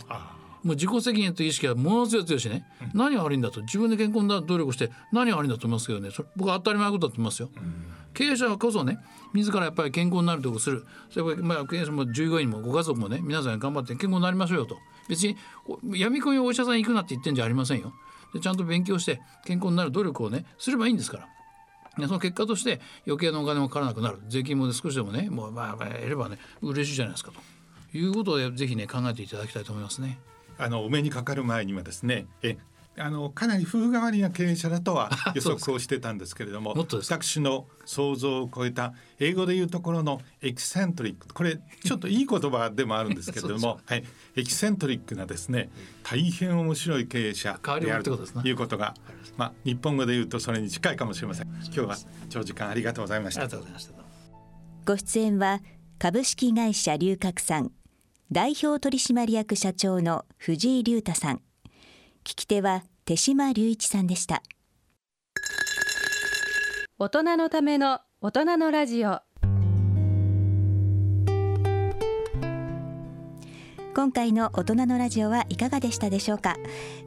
もう自己責任という意識はものすごい強いしね、うん、何が悪いんだと。自分で健康になる努力して何が悪いんだと思いますけどね。それ僕は当たり前のことだと思いますよ、うん、経営者こそね自らやっぱり健康になるとこする。それからまあ経営者も従業員もご家族もね皆さん頑張って健康になりましょうよと。別に闇込みお医者さん行くなって言ってんじゃありませんよでちゃんと勉強して健康になる努力をねすればいいんですから。その結果として余計なお金もかからなくなる。税金も、ね、少しでもねもうまあやればね嬉しいじゃないですか。ということでぜひね考えていただきたいと思いますね。あのお目にかかる前にはですねえあのかなり風変わりな経営者だとは 予測をしてたんですけれども私の想像を超えた英語でいうところのエキセントリックこれちょっといい言葉でもあるんですけれども はい、エキセントリックなですね大変面白い経営者であるということが、まあ、日本語で言うとそれに近いかもしれません。今日は長時間ありがとうございました。ご出演は株式会社龍角散代表取締役社長の藤井隆太さん聞き手は手島隆一さんでした。大人のための大人のラジオ。今回の大人のラジオはいかがでしたでしょうか？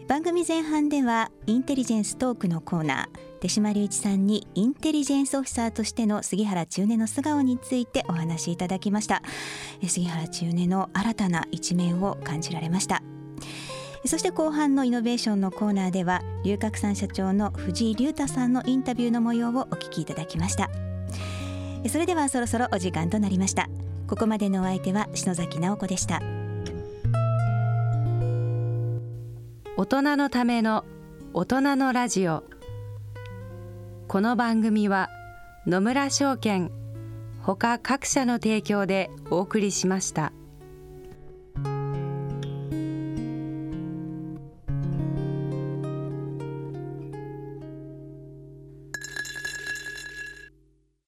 番組前半ではインテリジェンストークのコーナー手島隆一さんにインテリジェンスオフィサーとしての杉原千畝の素顔についてお話しいただきました。杉原千畝の新たな一面を感じられましたそして後半のイノベーションのコーナーでは龍角散社長の藤井隆太さんのインタビューの模様をお聞きいただきました。それではそろそろお時間となりました。ここまでのお相手は篠崎直子でした。大人のための大人のラジオ。この番組は野村証券ほか各社の提供でお送りしました。